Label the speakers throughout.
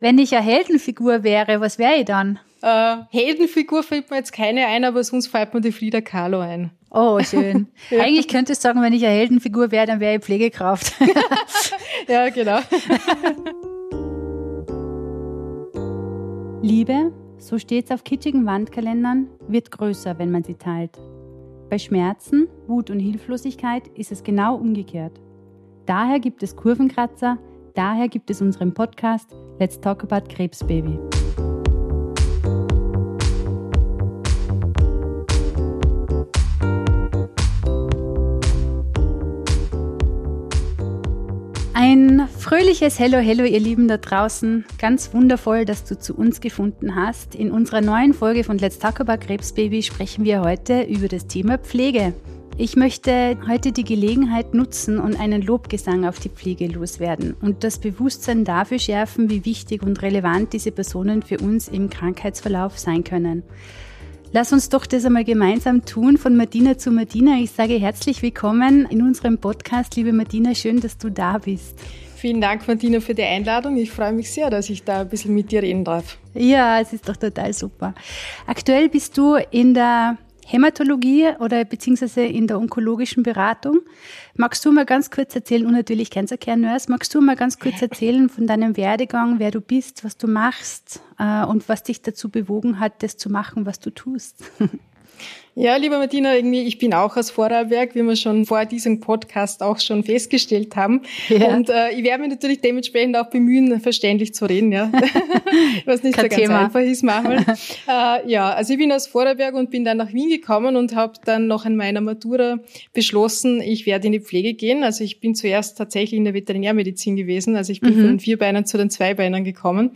Speaker 1: Wenn ich eine Heldenfigur wäre, was wäre ich dann?
Speaker 2: Äh, Heldenfigur fällt mir jetzt keine ein, aber sonst fällt mir die Frida Kahlo ein.
Speaker 1: Oh, schön. ja. Eigentlich könnte ich sagen, wenn ich eine Heldenfigur wäre, dann wäre ich Pflegekraft.
Speaker 2: ja, genau.
Speaker 1: Liebe, so steht's auf kitschigen Wandkalendern, wird größer, wenn man sie teilt. Bei Schmerzen, Wut und Hilflosigkeit ist es genau umgekehrt. Daher gibt es Kurvenkratzer, daher gibt es unseren Podcast Let's Talk About Krebsbaby. Ein fröhliches Hello, Hello, ihr Lieben da draußen. Ganz wundervoll, dass du zu uns gefunden hast. In unserer neuen Folge von Let's Talk About Krebsbaby sprechen wir heute über das Thema Pflege. Ich möchte heute die Gelegenheit nutzen und einen Lobgesang auf die Pflege loswerden und das Bewusstsein dafür schärfen, wie wichtig und relevant diese Personen für uns im Krankheitsverlauf sein können. Lass uns doch das einmal gemeinsam tun, von Martina zu Martina. Ich sage herzlich willkommen in unserem Podcast. Liebe Martina, schön, dass du da bist.
Speaker 2: Vielen Dank, Martina, für die Einladung. Ich freue mich sehr, dass ich da ein bisschen mit dir reden darf.
Speaker 1: Ja, es ist doch total super. Aktuell bist du in der Hämatologie oder beziehungsweise in der onkologischen Beratung. Magst du mal ganz kurz erzählen, und natürlich Cancer Care Nurse, magst du mal ganz kurz erzählen von deinem Werdegang, wer du bist, was du machst äh, und was dich dazu bewogen hat, das zu machen, was du tust?
Speaker 2: Ja, lieber Martina, irgendwie, ich bin auch aus Vorarlberg, wie wir schon vor diesem Podcast auch schon festgestellt haben. Ja. Und äh, ich werde mich natürlich dementsprechend auch bemühen, verständlich zu reden, ja. Was nicht Kein so ganz Thema. einfach ist manchmal. äh, ja, also ich bin aus Vorarlberg und bin dann nach Wien gekommen und habe dann noch an meiner Matura beschlossen, ich werde in die Pflege gehen. Also ich bin zuerst tatsächlich in der Veterinärmedizin gewesen. Also ich bin mhm. von den Vierbeinern zu den Zweibeinern gekommen.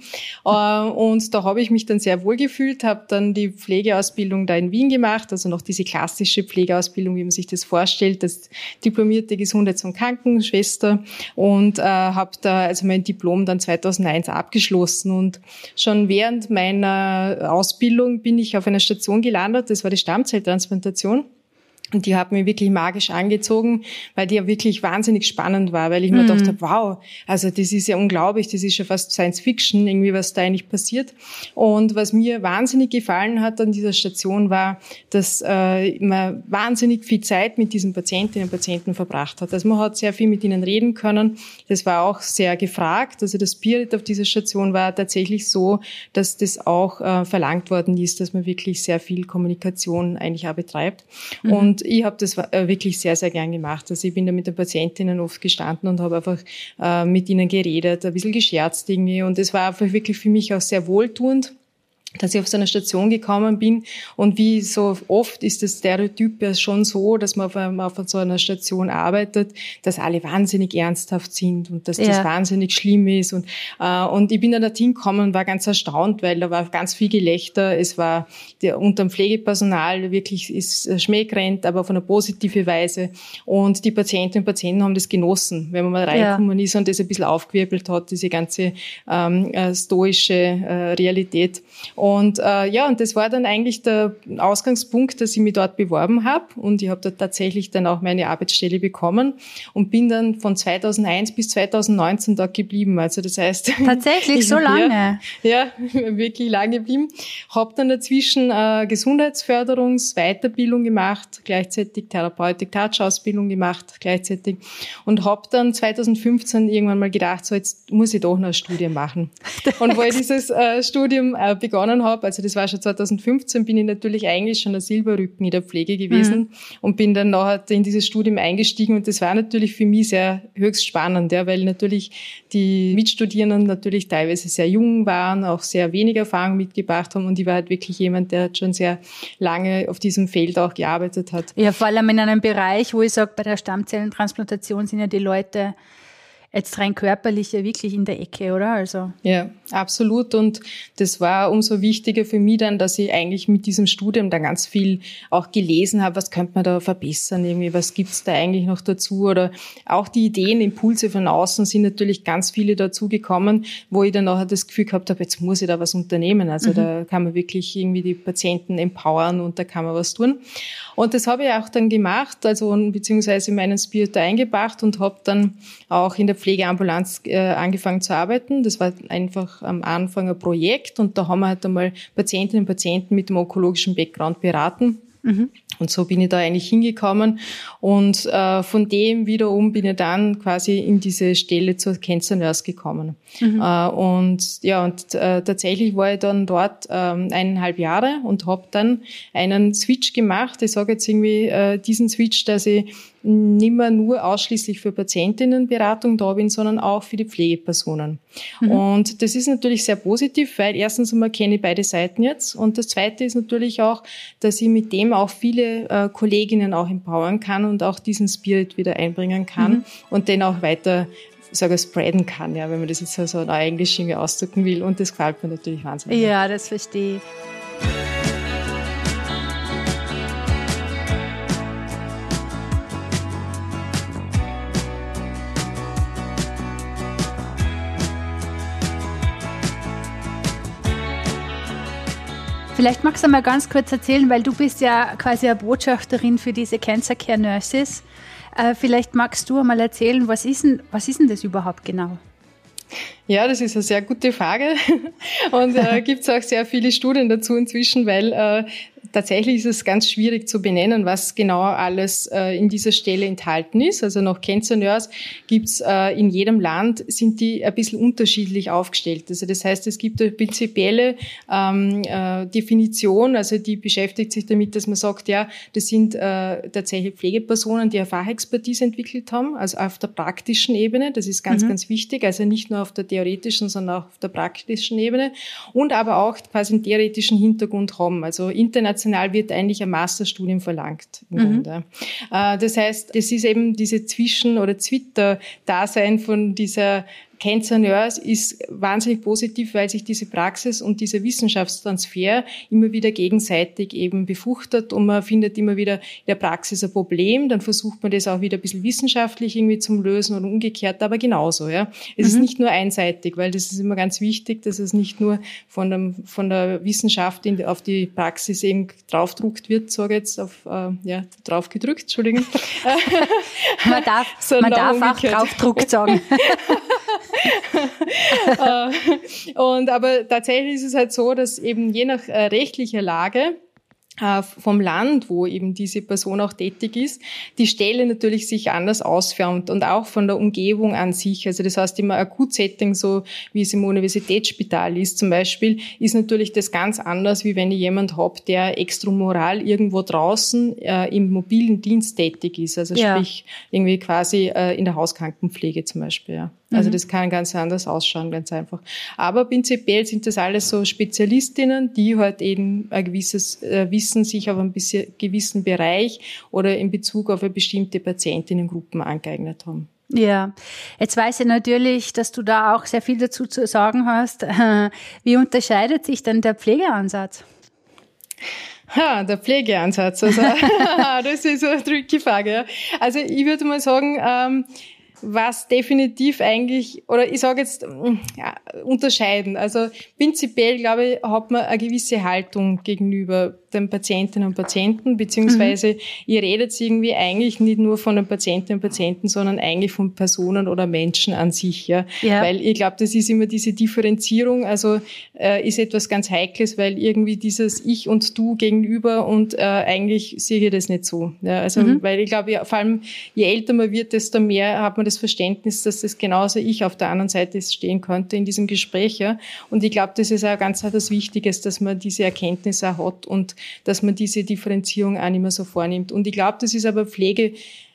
Speaker 2: Äh, und da habe ich mich dann sehr wohl gefühlt, habe dann die Pflegeausbildung da in Wien gemacht, also noch diese klassische Pflegeausbildung, wie man sich das vorstellt, das diplomierte Gesundheits- und Krankenschwester und äh, habe da also mein Diplom dann 2001 abgeschlossen. Und schon während meiner Ausbildung bin ich auf einer Station gelandet, das war die Stammzelltransplantation. Und die hat mich wirklich magisch angezogen, weil die ja wirklich wahnsinnig spannend war, weil ich mir mhm. gedacht habe, wow, also das ist ja unglaublich, das ist schon fast Science Fiction, irgendwie was da eigentlich passiert. Und was mir wahnsinnig gefallen hat an dieser Station war, dass äh, man wahnsinnig viel Zeit mit diesen Patientinnen und Patienten verbracht hat. Also man hat sehr viel mit ihnen reden können. Das war auch sehr gefragt. Also das Spirit auf dieser Station war tatsächlich so, dass das auch äh, verlangt worden ist, dass man wirklich sehr viel Kommunikation eigentlich auch betreibt. Mhm. Und ich habe das äh, wirklich sehr, sehr gern gemacht. Also ich bin da mit den Patientinnen oft gestanden und habe einfach äh, mit ihnen geredet, ein bisschen gescherzt irgendwie. Und es war einfach wirklich für mich auch sehr wohltuend dass ich auf so eine Station gekommen bin. Und wie so oft ist das Stereotyp ja schon so, dass man auf, auf so einer Station arbeitet, dass alle wahnsinnig ernsthaft sind und dass ja. das wahnsinnig schlimm ist. Und, äh, und ich bin dann dorthin gekommen und war ganz erstaunt, weil da war ganz viel Gelächter. Es war der, unter dem Pflegepersonal wirklich ist schmähkrennt, aber auf eine positive Weise. Und die Patientinnen und Patienten haben das genossen, wenn man mal reingekommen ja. ist und das ein bisschen aufgewirbelt hat, diese ganze ähm, äh, stoische äh, Realität. Und äh, ja, und das war dann eigentlich der Ausgangspunkt, dass ich mich dort beworben habe. Und ich habe dort tatsächlich dann auch meine Arbeitsstelle bekommen und bin dann von 2001 bis 2019 dort geblieben. Also das heißt...
Speaker 1: Tatsächlich so lange?
Speaker 2: Ja, ja wirklich lange geblieben. Habe dann dazwischen äh, Gesundheitsförderungs-, Weiterbildung gemacht, gleichzeitig Therapeutik-Touch-Ausbildung gemacht, gleichzeitig. Und habe dann 2015 irgendwann mal gedacht, so jetzt muss ich doch noch ein Studium machen. Und weil dieses äh, Studium äh, begonnen begonnen habe, also das war schon 2015, bin ich natürlich eigentlich schon ein Silberrücken in der Pflege gewesen mhm. und bin dann nachher in dieses Studium eingestiegen und das war natürlich für mich sehr höchst spannend, ja, weil natürlich die Mitstudierenden natürlich teilweise sehr jung waren, auch sehr wenig Erfahrung mitgebracht haben und ich war halt wirklich jemand, der schon sehr lange auf diesem Feld auch gearbeitet hat.
Speaker 1: Ja, vor allem in einem Bereich, wo ich sage, bei der Stammzellentransplantation sind ja die Leute jetzt rein körperlich ja wirklich in der Ecke, oder? Also.
Speaker 2: Ja, absolut. Und das war umso wichtiger für mich dann, dass ich eigentlich mit diesem Studium dann ganz viel auch gelesen habe, was könnte man da verbessern, irgendwie, was gibt's da eigentlich noch dazu? Oder auch die Ideen, Impulse von außen sind natürlich ganz viele dazu gekommen, wo ich dann nachher das Gefühl gehabt habe, jetzt muss ich da was unternehmen. Also mhm. da kann man wirklich irgendwie die Patienten empowern und da kann man was tun. Und das habe ich auch dann gemacht, also beziehungsweise meinen Spirit eingebracht und habe dann auch in der Pflegeambulanz äh, angefangen zu arbeiten. Das war einfach am Anfang ein Projekt und da haben wir halt einmal Patientinnen und Patienten mit dem onkologischen Background beraten. Mhm. Und so bin ich da eigentlich hingekommen. Und äh, von dem wiederum bin ich dann quasi in diese Stelle zur Cancer Nurse gekommen. Mhm. Äh, und ja, und äh, tatsächlich war ich dann dort ähm, eineinhalb Jahre und habe dann einen Switch gemacht. Ich sage jetzt irgendwie äh, diesen Switch, dass ich nicht mehr nur ausschließlich für Patientinnenberatung da bin, sondern auch für die Pflegepersonen. Mhm. Und das ist natürlich sehr positiv, weil erstens einmal kenne ich beide Seiten jetzt und das zweite ist natürlich auch, dass ich mit dem auch viele äh, Kolleginnen auch empowern kann und auch diesen Spirit wieder einbringen kann mhm. und den auch weiter sage spreaden kann, ja, wenn man das jetzt so in Englisch irgendwie ausdrücken will. Und das gefällt mir natürlich wahnsinnig.
Speaker 1: Ja, das verstehe ich. Vielleicht magst du mal ganz kurz erzählen, weil du bist ja quasi eine Botschafterin für diese Cancer Care Nurses. Äh, vielleicht magst du mal erzählen, was ist denn, was ist denn das überhaupt genau?
Speaker 2: Ja, das ist eine sehr gute Frage. Und äh, gibt es auch sehr viele Studien dazu inzwischen, weil äh, tatsächlich ist es ganz schwierig zu benennen, was genau alles äh, in dieser Stelle enthalten ist. Also nach Cancer Nurse gibt's äh, in jedem Land, sind die ein bisschen unterschiedlich aufgestellt. Also das heißt, es gibt eine prinzipielle ähm, äh, Definition, also die beschäftigt sich damit, dass man sagt, ja, das sind äh, tatsächlich Pflegepersonen, die eine Fachexpertise entwickelt haben, also auf der praktischen Ebene. Das ist ganz, mhm. ganz wichtig. Also nicht nur auf der theoretischen, sondern auch auf der praktischen Ebene. Und aber auch quasi einen theoretischen Hintergrund haben. Also international international wird eigentlich ein Masterstudium verlangt. Mhm. Äh, das heißt, das ist eben diese Zwischen- oder Twitter-Dasein von dieser Cancer Nurse ist wahnsinnig positiv, weil sich diese Praxis und dieser Wissenschaftstransfer immer wieder gegenseitig eben befruchtet und man findet immer wieder in der Praxis ein Problem, dann versucht man das auch wieder ein bisschen wissenschaftlich irgendwie zum Lösen und umgekehrt, aber genauso, ja. Es mhm. ist nicht nur einseitig, weil das ist immer ganz wichtig, dass es nicht nur von, dem, von der Wissenschaft in, auf die Praxis eben draufdruckt wird, sage jetzt auf, äh, ja, draufgedrückt, Entschuldigung.
Speaker 1: man darf, man darf auch draufdruckt sagen.
Speaker 2: Äh, und aber tatsächlich ist es halt so, dass eben je nach äh, rechtlicher Lage äh, vom Land, wo eben diese Person auch tätig ist, die Stelle natürlich sich anders ausfärbt und auch von der Umgebung an sich. Also das heißt immer Akutsetting, so wie es im Universitätsspital ist zum Beispiel, ist natürlich das ganz anders, wie wenn ich jemand habe, der extramoral irgendwo draußen äh, im mobilen Dienst tätig ist. Also ja. sprich irgendwie quasi äh, in der Hauskrankenpflege zum Beispiel. Ja. Also mhm. das kann ganz anders ausschauen, ganz einfach. Aber prinzipiell sind das alles so Spezialistinnen, die halt eben ein gewisses äh, Wissen sich auf einen gewissen Bereich oder in Bezug auf eine bestimmte Patientinnengruppen angeeignet haben.
Speaker 1: Ja, jetzt weiß ich natürlich, dass du da auch sehr viel dazu zu sagen hast. Wie unterscheidet sich denn der Pflegeansatz?
Speaker 2: Ha, der Pflegeansatz. Also, das ist so eine tricky Frage. Also ich würde mal sagen, ähm, was definitiv eigentlich, oder ich sage jetzt, mm, ja, unterscheiden. Also prinzipiell, glaube ich, hat man eine gewisse Haltung gegenüber den Patientinnen und Patienten, beziehungsweise mhm. ihr redet irgendwie eigentlich nicht nur von den Patientinnen und Patienten, sondern eigentlich von Personen oder Menschen an sich. Ja? ja. Weil ich glaube, das ist immer diese Differenzierung, also äh, ist etwas ganz Heikles, weil irgendwie dieses Ich und Du gegenüber und äh, eigentlich sehe ich das nicht so. Ja? Also, mhm. weil ich glaube, ja, vor allem je älter man wird, desto mehr hat man das Verständnis, dass das genauso ich auf der anderen Seite stehen könnte in diesem Gespräch. Ja? Und ich glaube, das ist auch ganz etwas Wichtiges, dass man diese Erkenntnisse auch hat und dass man diese Differenzierung auch nicht mehr so vornimmt. Und ich glaube, das ist aber Pflege,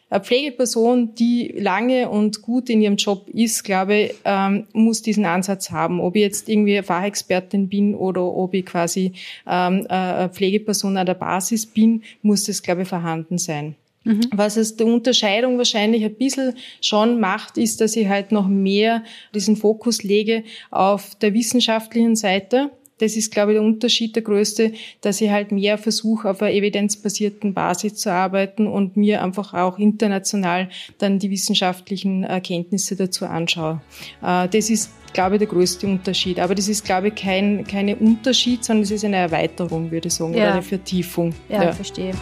Speaker 2: eine Pflegeperson, die lange und gut in ihrem Job ist, glaube ich, ähm, muss diesen Ansatz haben. Ob ich jetzt irgendwie Fachexpertin bin oder ob ich quasi ähm, eine Pflegeperson an der Basis bin, muss das, glaube ich, vorhanden sein. Mhm. Was es der Unterscheidung wahrscheinlich ein bisschen schon macht, ist, dass ich halt noch mehr diesen Fokus lege auf der wissenschaftlichen Seite. Das ist, glaube ich, der Unterschied, der größte, dass ich halt mehr versuche, auf einer evidenzbasierten Basis zu arbeiten und mir einfach auch international dann die wissenschaftlichen Erkenntnisse dazu anschaue. Äh, das ist, glaube ich, der größte Unterschied. Aber das ist, glaube ich, kein keine Unterschied, sondern es ist eine Erweiterung, würde ich sagen, ja. oder eine Vertiefung.
Speaker 1: Ja, ja. verstehe.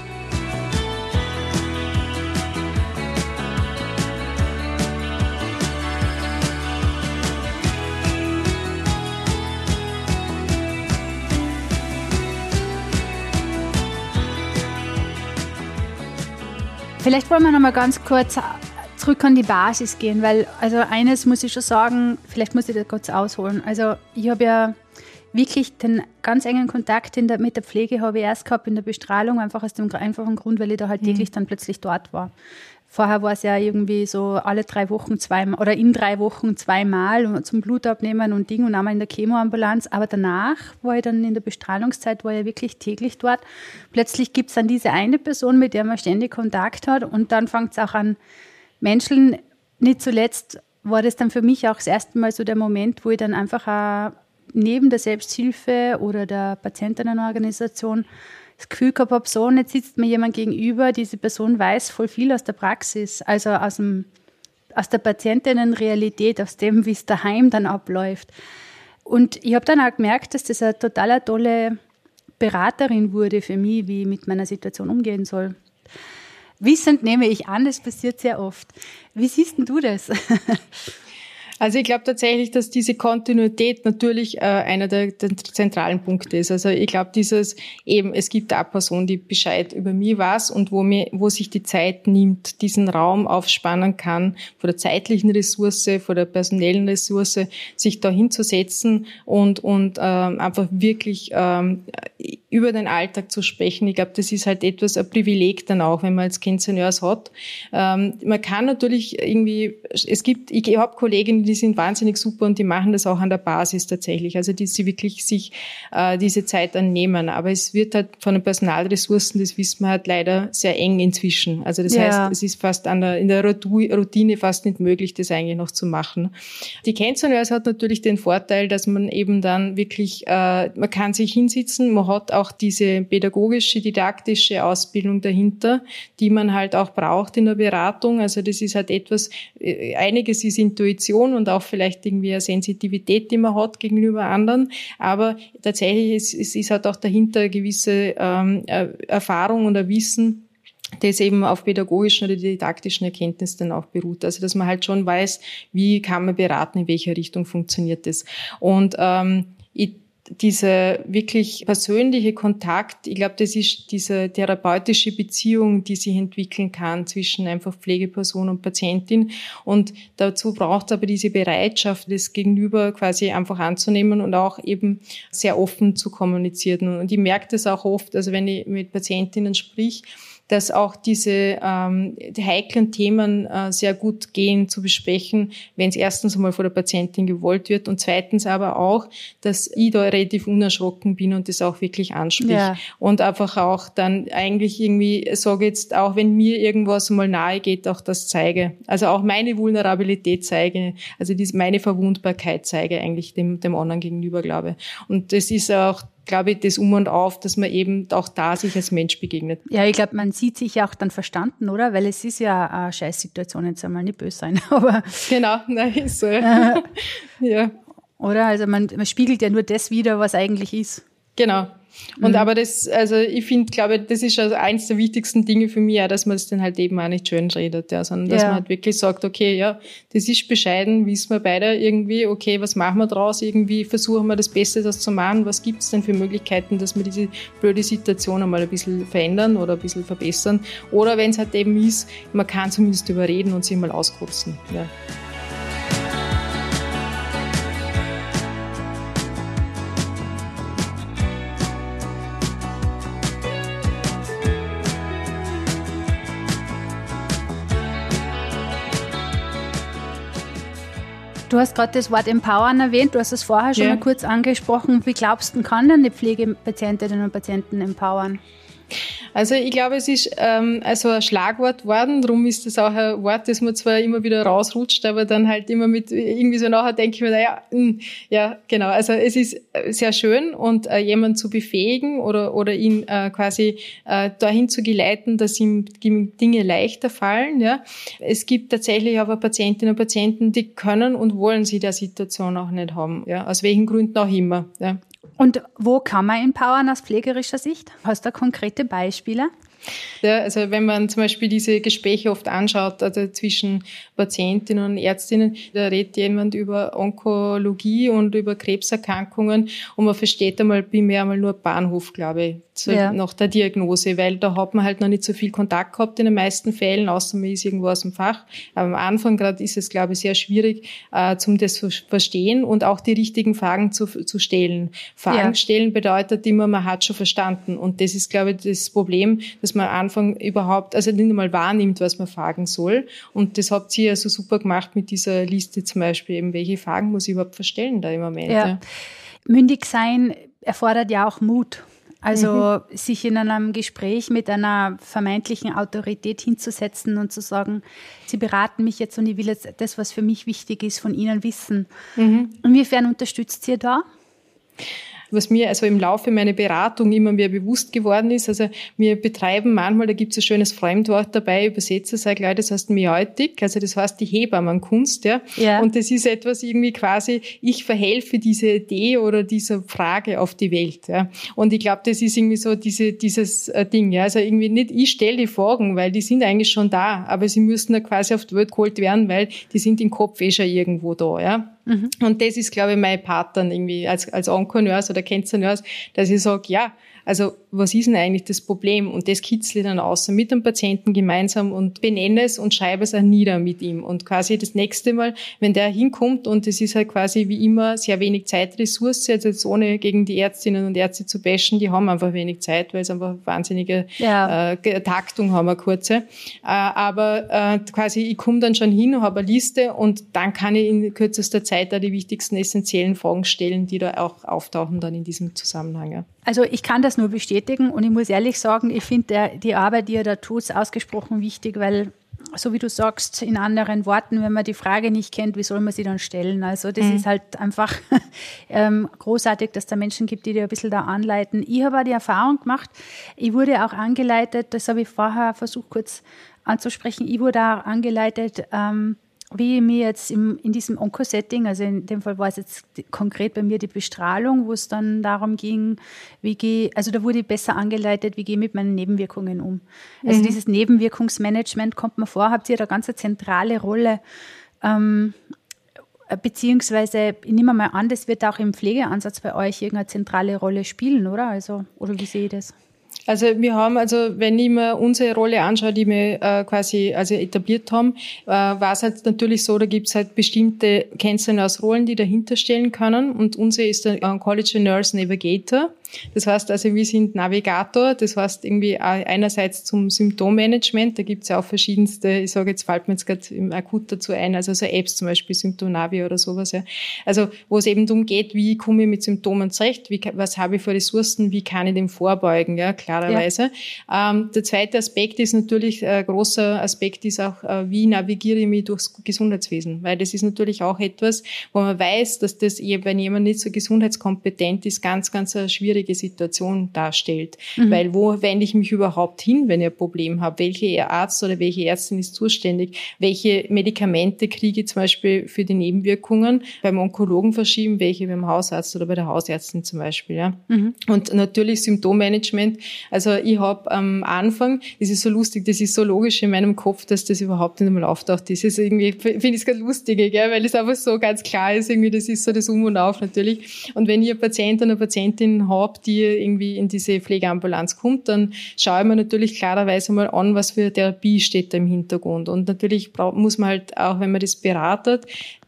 Speaker 1: Vielleicht wollen wir noch mal ganz kurz zurück an die Basis gehen, weil also eines muss ich schon sagen, vielleicht muss ich das kurz ausholen. Also ich habe ja wirklich den ganz engen Kontakt der, mit der Pflege habe ich erst gehabt in der Bestrahlung, einfach aus dem einfachen Grund, weil ich da halt mhm. täglich dann plötzlich dort war. Vorher war es ja irgendwie so alle drei Wochen zweimal oder in drei Wochen zweimal zum Blutabnehmen und Ding und einmal in der Chemoambulanz. Aber danach war ich dann in der Bestrahlungszeit, war ich wirklich täglich dort. Plötzlich gibt es dann diese eine Person, mit der man ständig Kontakt hat und dann fängt es auch an, Menschen, nicht zuletzt war das dann für mich auch das erste Mal so der Moment, wo ich dann einfach neben der Selbsthilfe oder der Patientinnenorganisation das Gefühl gehabt habe, so, und jetzt sitzt mir jemand gegenüber, diese Person weiß voll viel aus der Praxis, also aus, dem, aus der Patientinnenrealität, aus dem, wie es daheim dann abläuft. Und ich habe dann auch gemerkt, dass das eine total tolle Beraterin wurde für mich, wie ich mit meiner Situation umgehen soll. Wissend nehme ich an, das passiert sehr oft. Wie siehst denn du das?
Speaker 2: Also ich glaube tatsächlich, dass diese Kontinuität natürlich äh, einer der, der, zentralen Punkte ist. Also ich glaube, dieses eben, es gibt eine Person, die Bescheid über mich weiß und wo mir, wo sich die Zeit nimmt, diesen Raum aufspannen kann, vor der zeitlichen Ressource, vor der personellen Ressource, sich da hinzusetzen und, und ähm, einfach wirklich ähm, über den Alltag zu sprechen. Ich glaube, das ist halt etwas ein Privileg dann auch, wenn man als Kind Seniors hat. Ähm, man kann natürlich irgendwie, es gibt, ich habe Kolleginnen, die sind wahnsinnig super und die machen das auch an der Basis tatsächlich. Also die sie wirklich sich äh, diese Zeit annehmen. Aber es wird halt von den Personalressourcen, das wissen wir halt leider sehr eng inzwischen. Also das ja. heißt, es ist fast an der, in der Routine fast nicht möglich, das eigentlich noch zu machen. Die Cancer hat natürlich den Vorteil, dass man eben dann wirklich, äh, man kann sich hinsitzen, man hat auch diese pädagogische, didaktische Ausbildung dahinter, die man halt auch braucht in der Beratung. Also das ist halt etwas, äh, einiges ist Intuition und auch vielleicht irgendwie eine Sensitivität, die man hat gegenüber anderen. Aber tatsächlich ist, es ist halt auch dahinter eine gewisse ähm, äh, Erfahrung und ein Wissen, das eben auf pädagogischen oder didaktischen Erkenntnissen dann auch beruht. Also dass man halt schon weiß, wie kann man beraten, in welcher Richtung funktioniert das. Und ähm, ich dieser wirklich persönliche Kontakt, ich glaube, das ist diese therapeutische Beziehung, die sich entwickeln kann zwischen einfach Pflegeperson und Patientin. Und dazu braucht es aber diese Bereitschaft, das Gegenüber quasi einfach anzunehmen und auch eben sehr offen zu kommunizieren. Und ich merke das auch oft, also wenn ich mit Patientinnen sprich, dass auch diese ähm, die heiklen Themen äh, sehr gut gehen zu besprechen, wenn es erstens einmal vor der Patientin gewollt wird und zweitens aber auch, dass ich da relativ unerschrocken bin und das auch wirklich anspricht ja. und einfach auch dann eigentlich irgendwie sage jetzt auch, wenn mir irgendwas mal nahe geht, auch das zeige. Also auch meine Vulnerabilität zeige, also diese, meine Verwundbarkeit zeige eigentlich dem, dem anderen gegenüber, glaube. Und das ist auch glaube ich, das Um und Auf, dass man eben auch da sich als Mensch begegnet.
Speaker 1: Ja, ich glaube, man sieht sich ja auch dann verstanden, oder? Weil es ist ja eine Scheißsituation, jetzt einmal nicht böse sein, aber.
Speaker 2: Genau, nein, ist so.
Speaker 1: ja. Oder? Also man, man spiegelt ja nur das wieder, was eigentlich ist.
Speaker 2: Genau. Und mhm. aber das, also ich finde, glaube, das ist also eins der wichtigsten Dinge für mich, ja, dass man es dann halt eben auch nicht schön redet, ja, sondern dass ja. man halt wirklich sagt, okay, ja, das ist bescheiden, wissen wir beide irgendwie, okay, was machen wir draus? Irgendwie versuchen wir das Beste das zu machen. Was gibt es denn für Möglichkeiten, dass wir diese blöde Situation einmal ein bisschen verändern oder ein bisschen verbessern? Oder wenn es halt eben ist, man kann zumindest überreden und sich mal auskotzen. Ja.
Speaker 1: Du hast gerade das Wort Empowern erwähnt, du hast es vorher schon ja. mal kurz angesprochen. Wie glaubst du, kann denn die Pflegepatientinnen und Patienten empowern?
Speaker 2: Also ich glaube, es ist ähm, also ein Schlagwort worden, darum ist das auch ein Wort, das man zwar immer wieder rausrutscht, aber dann halt immer mit irgendwie so nachher denke ich mir, naja, hm, ja, genau. Also es ist sehr schön und äh, jemanden zu befähigen oder, oder ihn äh, quasi äh, dahin zu geleiten, dass ihm Dinge leichter fallen. Ja. Es gibt tatsächlich aber Patientinnen und Patienten, die können und wollen sie der Situation auch nicht haben, ja, aus welchen Gründen auch immer. Ja.
Speaker 1: Und wo kann man empowern aus pflegerischer Sicht? Hast du konkrete Beispiele?
Speaker 2: Ja, also wenn man zum Beispiel diese Gespräche oft anschaut, also zwischen Patientinnen und Ärztinnen, da redet jemand über Onkologie und über Krebserkrankungen und man versteht einmal primär einmal nur Bahnhof, glaube ich. Zu, ja. nach der Diagnose, weil da hat man halt noch nicht so viel Kontakt gehabt in den meisten Fällen, außer man ist irgendwo aus dem Fach. Aber am Anfang gerade ist es, glaube ich, sehr schwierig, äh, zum das zu verstehen und auch die richtigen Fragen zu, zu stellen. Fragen ja. stellen bedeutet immer, man hat schon verstanden. Und das ist, glaube ich, das Problem, dass man am Anfang überhaupt, also nicht einmal wahrnimmt, was man fragen soll. Und das habt ihr ja so super gemacht mit dieser Liste zum Beispiel, eben welche Fragen muss ich überhaupt verstellen da im Moment. Ja.
Speaker 1: Mündig sein erfordert ja auch Mut. Also mhm. sich in einem Gespräch mit einer vermeintlichen Autorität hinzusetzen und zu sagen, Sie beraten mich jetzt und ich will jetzt das, was für mich wichtig ist, von Ihnen wissen. Mhm. Inwiefern unterstützt ihr da?
Speaker 2: Was mir also im Laufe meiner Beratung immer mehr bewusst geworden ist. Also wir betreiben manchmal, da gibt es ein schönes Fremdwort dabei, übersetze sage gleich, das heißt Miotik, also das heißt die Hebammenkunst, ja? ja. Und das ist etwas irgendwie quasi, ich verhelfe diese Idee oder dieser Frage auf die Welt, ja? Und ich glaube, das ist irgendwie so diese, dieses äh, Ding, ja? Also irgendwie nicht, ich stelle die Fragen, weil die sind eigentlich schon da, aber sie müssen ja quasi auf die Welt geholt werden, weil die sind im Kopf eh schon irgendwo da, ja? Mhm. Und das ist, glaube ich, mein Part dann irgendwie als, als Onko-Nurse oder Cancer-Nurse, dass ich sage, ja, also was ist denn eigentlich das Problem? Und das kitzle ich dann aus mit dem Patienten gemeinsam und benenne es und schreibe es auch nieder mit ihm. Und quasi das nächste Mal, wenn der hinkommt und es ist halt quasi wie immer sehr wenig Zeitressource, also jetzt ohne gegen die Ärztinnen und Ärzte zu bashen, die haben einfach wenig Zeit, weil es einfach wahnsinnige ja. äh, Taktung haben, eine kurze. Äh, aber äh, quasi ich komme dann schon hin, habe eine Liste und dann kann ich in kürzester Zeit da die wichtigsten essentiellen Fragen stellen, die da auch auftauchen dann in diesem Zusammenhang. Ja.
Speaker 1: Also ich kann das nur bestätigen und ich muss ehrlich sagen, ich finde die Arbeit, die ihr da tut, ausgesprochen wichtig, weil so wie du sagst, in anderen Worten, wenn man die Frage nicht kennt, wie soll man sie dann stellen? Also das mhm. ist halt einfach ähm, großartig, dass da Menschen gibt, die dir ein bisschen da anleiten. Ich habe auch die Erfahrung gemacht, ich wurde auch angeleitet, das habe ich vorher versucht kurz anzusprechen, ich wurde auch angeleitet, ähm, wie ich mir jetzt im, in diesem Onko-Setting, also in dem Fall war es jetzt konkret bei mir die Bestrahlung, wo es dann darum ging, wie gehe, also da wurde ich besser angeleitet, wie gehe ich mit meinen Nebenwirkungen um. Also mhm. dieses Nebenwirkungsmanagement kommt mir vor, habt ihr da ganz eine zentrale Rolle. Ähm, beziehungsweise, ich nehme mal an, das wird auch im Pflegeansatz bei euch irgendeine zentrale Rolle spielen, oder? Also, oder wie sehe ich das?
Speaker 2: Also wir haben, also wenn ich mir unsere Rolle anschaue, die wir äh, quasi also etabliert haben, äh, war es halt natürlich so, da gibt es halt bestimmte Cancer Nurse Rollen, die dahinter stellen können und unsere ist der Oncology Nurse Navigator. Das heißt also, wir sind Navigator, das heißt irgendwie einerseits zum Symptommanagement, da gibt es ja auch verschiedenste, ich sage jetzt, fällt mir jetzt gerade akut dazu ein, also so Apps zum Beispiel, Symptomnavi oder sowas, ja. Also, wo es eben darum geht, wie komme ich mit Symptomen zurecht, wie, was habe ich für Ressourcen, wie kann ich dem vorbeugen, ja, klarerweise. Ja. Ähm, der zweite Aspekt ist natürlich, ein großer Aspekt ist auch, äh, wie navigiere ich mich durchs Gesundheitswesen, weil das ist natürlich auch etwas, wo man weiß, dass das, wenn jemand nicht so gesundheitskompetent ist, ganz, ganz eine schwierige Situation darstellt. Mhm. Weil wo wende ich mich überhaupt hin, wenn ich ein Problem habe? Welcher Arzt oder welche Ärztin ist zuständig? Welche Medikamente kriege ich zum Beispiel für die Nebenwirkungen beim Onkologen verschieben, welche beim Hausarzt oder bei der Hausärztin zum Beispiel. Ja? Mhm. Und natürlich Symptommanagement. Also ich habe am Anfang, das ist so lustig, das ist so logisch in meinem Kopf, dass das überhaupt nicht einmal auftaucht. Das ist irgendwie, finde ich es ganz lustig, gell? weil es einfach so ganz klar ist, irgendwie, das ist so das Um und Auf natürlich. Und wenn ich einen Patient oder eine Patientin habe, habe, die irgendwie in diese Pflegeambulanz kommt, dann schaue ich mir natürlich klarerweise mal an, was für Therapie steht da im Hintergrund. Und natürlich muss man halt auch, wenn man das beratet,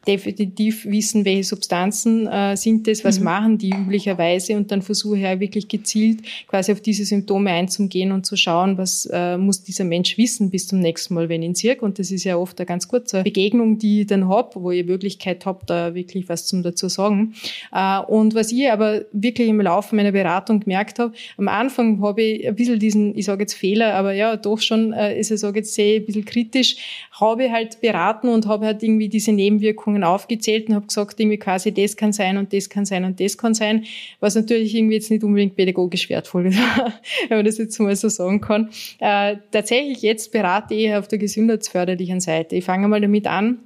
Speaker 2: definitiv wissen, welche Substanzen äh, sind das, was mhm. machen die üblicherweise und dann versuche ich ja wirklich gezielt quasi auf diese Symptome einzugehen und zu schauen, was äh, muss dieser Mensch wissen bis zum nächsten Mal, wenn ihn sehe. Und das ist ja oft eine ganz kurze Begegnung, die ich dann hab, wo ich Möglichkeit habe, da wirklich was zum dazu sagen. Äh, und was ich aber wirklich im Laufe meiner Beratung gemerkt habe, am Anfang habe ich ein bisschen diesen, ich sage jetzt Fehler, aber ja, doch schon, äh, ist ich sage jetzt sehr ein bisschen kritisch, habe halt beraten und habe halt irgendwie diese Nebenwirkungen aufgezählt und habe gesagt, irgendwie quasi das kann sein und das kann sein und das kann sein, was natürlich irgendwie jetzt nicht unbedingt pädagogisch wertvoll ist, wenn man das jetzt mal so sagen kann. Äh, tatsächlich jetzt berate ich auf der gesundheitsförderlichen Seite. Ich fange mal damit an,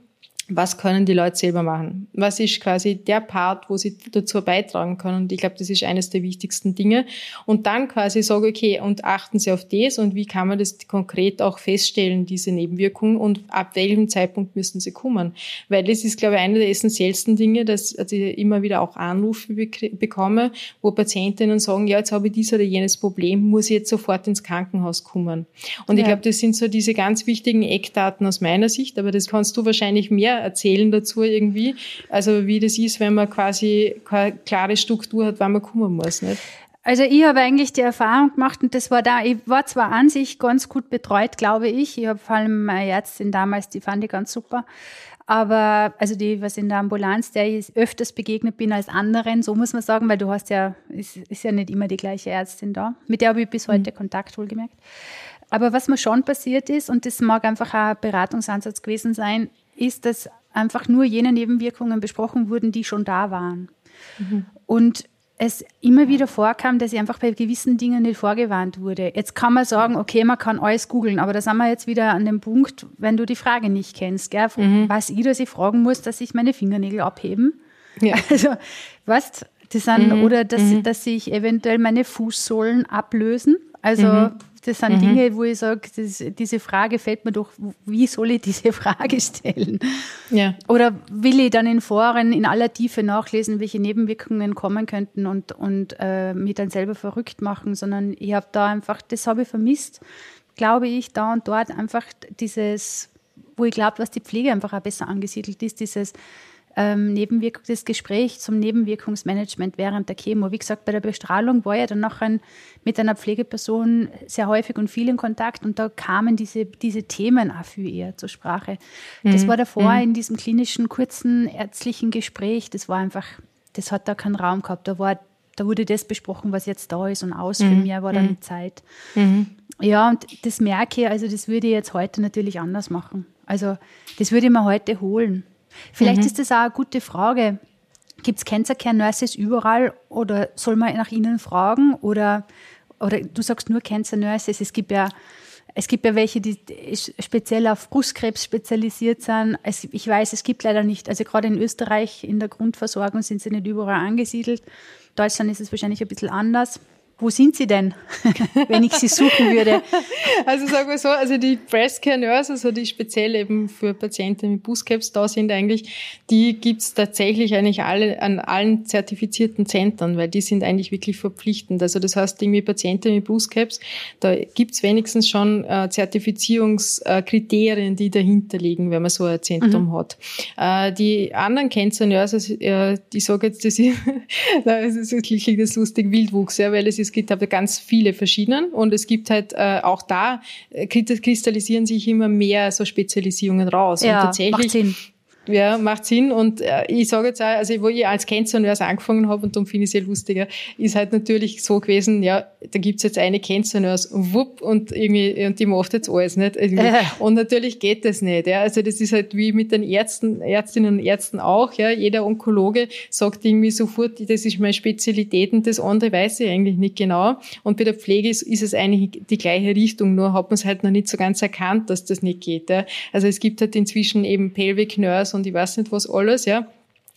Speaker 2: was können die Leute selber machen? Was ist quasi der Part, wo sie dazu beitragen können? Und ich glaube, das ist eines der wichtigsten Dinge. Und dann quasi sage, okay, und achten Sie auf das und wie kann man das konkret auch feststellen, diese Nebenwirkungen und ab welchem Zeitpunkt müssen sie kommen? Weil das ist, glaube ich, eine der essentiellsten Dinge, dass ich immer wieder auch Anrufe bekomme, wo Patientinnen sagen, ja, jetzt habe ich dies oder jenes Problem, muss ich jetzt sofort ins Krankenhaus kommen. Und ja. ich glaube, das sind so diese ganz wichtigen Eckdaten aus meiner Sicht, aber das kannst du wahrscheinlich mehr erzählen dazu irgendwie. Also wie das ist, wenn man quasi keine klare Struktur hat, wann man kommen muss. Nicht?
Speaker 1: Also ich habe eigentlich die Erfahrung gemacht und das war da, ich war zwar an sich ganz gut betreut, glaube ich. Ich habe vor allem meine Ärztin damals, die fand ich ganz super. Aber, also die, was in der Ambulanz, der ich öfters begegnet bin als anderen, so muss man sagen, weil du hast ja, ist, ist ja nicht immer die gleiche Ärztin da. Mit der habe ich bis heute mhm. Kontakt wohlgemerkt. Aber was mir schon passiert ist, und das mag einfach ein Beratungsansatz gewesen sein, ist, dass einfach nur jene Nebenwirkungen besprochen wurden, die schon da waren. Mhm. Und es immer wieder vorkam, dass ich einfach bei gewissen Dingen nicht vorgewarnt wurde. Jetzt kann man sagen, okay, man kann alles googeln, aber da sind wir jetzt wieder an dem Punkt, wenn du die Frage nicht kennst, gell, mhm. was ich, dass ich fragen muss, dass sich meine Fingernägel abheben. Ja. Also, weißt, das sind, mhm. oder dass, mhm. dass sich eventuell meine Fußsohlen ablösen. Also, mhm. Das sind mhm. Dinge, wo ich sage, diese Frage fällt mir doch, wie soll ich diese Frage stellen? Ja. Oder will ich dann in Foren in aller Tiefe nachlesen, welche Nebenwirkungen kommen könnten und, und äh, mich dann selber verrückt machen, sondern ich habe da einfach, das habe ich vermisst, glaube ich, da und dort einfach dieses, wo ich glaube, was die Pflege einfach auch besser angesiedelt ist, dieses ähm, Nebenwirkung, das Gespräch zum Nebenwirkungsmanagement während der Chemo. Wie gesagt, bei der Bestrahlung war ja dann noch ein, mit einer Pflegeperson sehr häufig und viel in Kontakt und da kamen diese, diese Themen auch viel eher zur Sprache. Das mhm. war davor mhm. in diesem klinischen, kurzen ärztlichen Gespräch, das war einfach, das hat da keinen Raum gehabt. Da war da wurde das besprochen, was jetzt da ist und aus. Mhm. Für mehr war dann mhm. Zeit. Mhm. Ja, und das merke ich, also das würde ich jetzt heute natürlich anders machen. Also das würde ich mir heute holen. Vielleicht mhm. ist das auch eine gute Frage. Gibt es Cancer Care Nurses überall oder soll man nach ihnen fragen? Oder, oder du sagst nur Cancer Nurses, es gibt ja es gibt ja welche, die speziell auf Brustkrebs spezialisiert sind. ich weiß, es gibt leider nicht, also gerade in Österreich in der Grundversorgung sind sie nicht überall angesiedelt. In Deutschland ist es wahrscheinlich ein bisschen anders. Wo sind Sie denn, wenn ich Sie suchen würde?
Speaker 2: Also sagen wir so, also die Breast Care Nurses, also die speziell eben für Patienten mit Brustcaps da sind eigentlich, die gibt's tatsächlich eigentlich alle an allen zertifizierten Zentren, weil die sind eigentlich wirklich verpflichtend. Also das heißt, irgendwie Patienten mit Brustcaps, da gibt's wenigstens schon äh, Zertifizierungskriterien, die dahinter liegen, wenn man so ein Zentrum mhm. hat. Äh, die anderen Cancer Nurses, äh, die sagen jetzt, das ist, das ist wirklich das lustig Wildwuchs, ja, weil es ist es gibt aber ganz viele verschiedene und es gibt halt äh, auch da äh, kristallisieren sich immer mehr so Spezialisierungen raus.
Speaker 1: Ja, und tatsächlich.
Speaker 2: Ja, macht Sinn. Und äh, ich sage jetzt auch, also wo ich als Nurse angefangen habe, und darum finde ich es sehr lustiger, ist halt natürlich so gewesen, ja, da gibt's jetzt eine Nurse, wupp, und irgendwie, und die macht jetzt alles, nicht? Äh. Und natürlich geht das nicht, ja. Also das ist halt wie mit den Ärzten, Ärztinnen und Ärzten auch, ja. Jeder Onkologe sagt irgendwie sofort, das ist meine Spezialität und das andere weiß ich eigentlich nicht genau. Und bei der Pflege ist, ist es eigentlich die gleiche Richtung, nur hat man es halt noch nicht so ganz erkannt, dass das nicht geht, ja. Also es gibt halt inzwischen eben Pelvic Nurse und ich weiß nicht was alles, ja.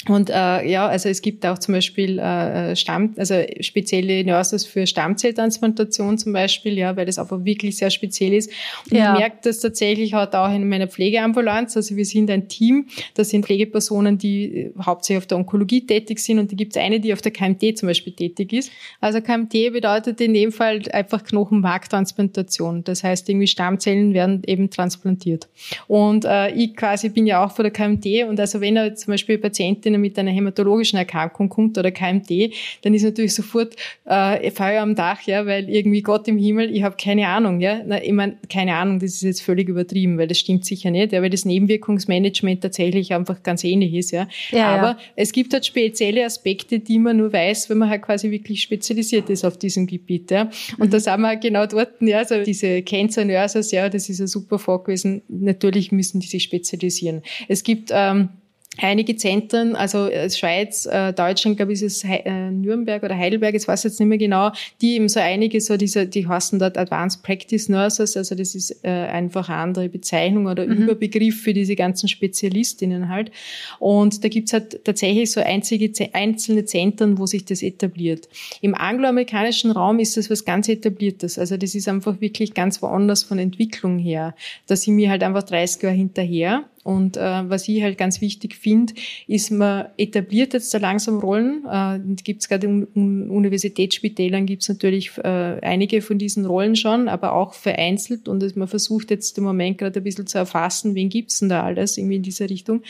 Speaker 2: Und äh, ja, also es gibt auch zum Beispiel äh, Stamm, also spezielle Nurses für Stammzelltransplantation zum Beispiel, ja, weil das einfach wirklich sehr speziell ist. Und ja. ich merke das tatsächlich halt auch in meiner Pflegeambulanz. Also wir sind ein Team, das sind Pflegepersonen, die äh, hauptsächlich auf der Onkologie tätig sind und da gibt es eine, die auf der KMT zum Beispiel tätig ist. Also KMT bedeutet in dem Fall einfach Knochenmarktransplantation. Das heißt, irgendwie Stammzellen werden eben transplantiert. Und äh, ich quasi bin ja auch vor der KMT und also wenn er zum Beispiel Patientin einer mit einer hämatologischen Erkrankung kommt oder KMT, dann ist natürlich sofort äh, Feuer am Dach, ja, weil irgendwie Gott im Himmel, ich habe keine Ahnung, ja. Na, ich meine, keine Ahnung, das ist jetzt völlig übertrieben, weil das stimmt sicher nicht, ja, weil das Nebenwirkungsmanagement tatsächlich einfach ganz ähnlich ist, ja. ja Aber ja. es gibt halt spezielle Aspekte, die man nur weiß, wenn man halt quasi wirklich spezialisiert ist auf diesem Gebiet, ja. Und mhm. da sind wir halt genau dort, ja, also diese Cancer Nurses, ja, das ist ein super Fall gewesen. Natürlich müssen die sich spezialisieren. Es gibt ähm, einige Zentren, also äh, Schweiz, äh, Deutschland, glaube ich, ist es äh, Nürnberg oder Heidelberg, jetzt weiß ich jetzt nicht mehr genau, die eben so einige so diese, die heißen dort Advanced Practice Nurses, also das ist äh, einfach eine andere Bezeichnung oder mhm. Überbegriff für diese ganzen Spezialistinnen halt. Und da gibt's halt tatsächlich so einzige, einzelne Zentren, wo sich das etabliert. Im angloamerikanischen Raum ist das was ganz etabliertes, also das ist einfach wirklich ganz woanders von Entwicklung her. Da sind wir halt einfach 30 Jahre hinterher und äh, was ich halt ganz wichtig finde, ist, man etabliert jetzt da langsam Rollen. Äh, gibt es gerade in Universitätsspitälern gibt es natürlich äh, einige von diesen Rollen schon, aber auch vereinzelt. Und man versucht jetzt im Moment gerade ein bisschen zu erfassen, wen gibt's denn da alles, irgendwie in dieser Richtung.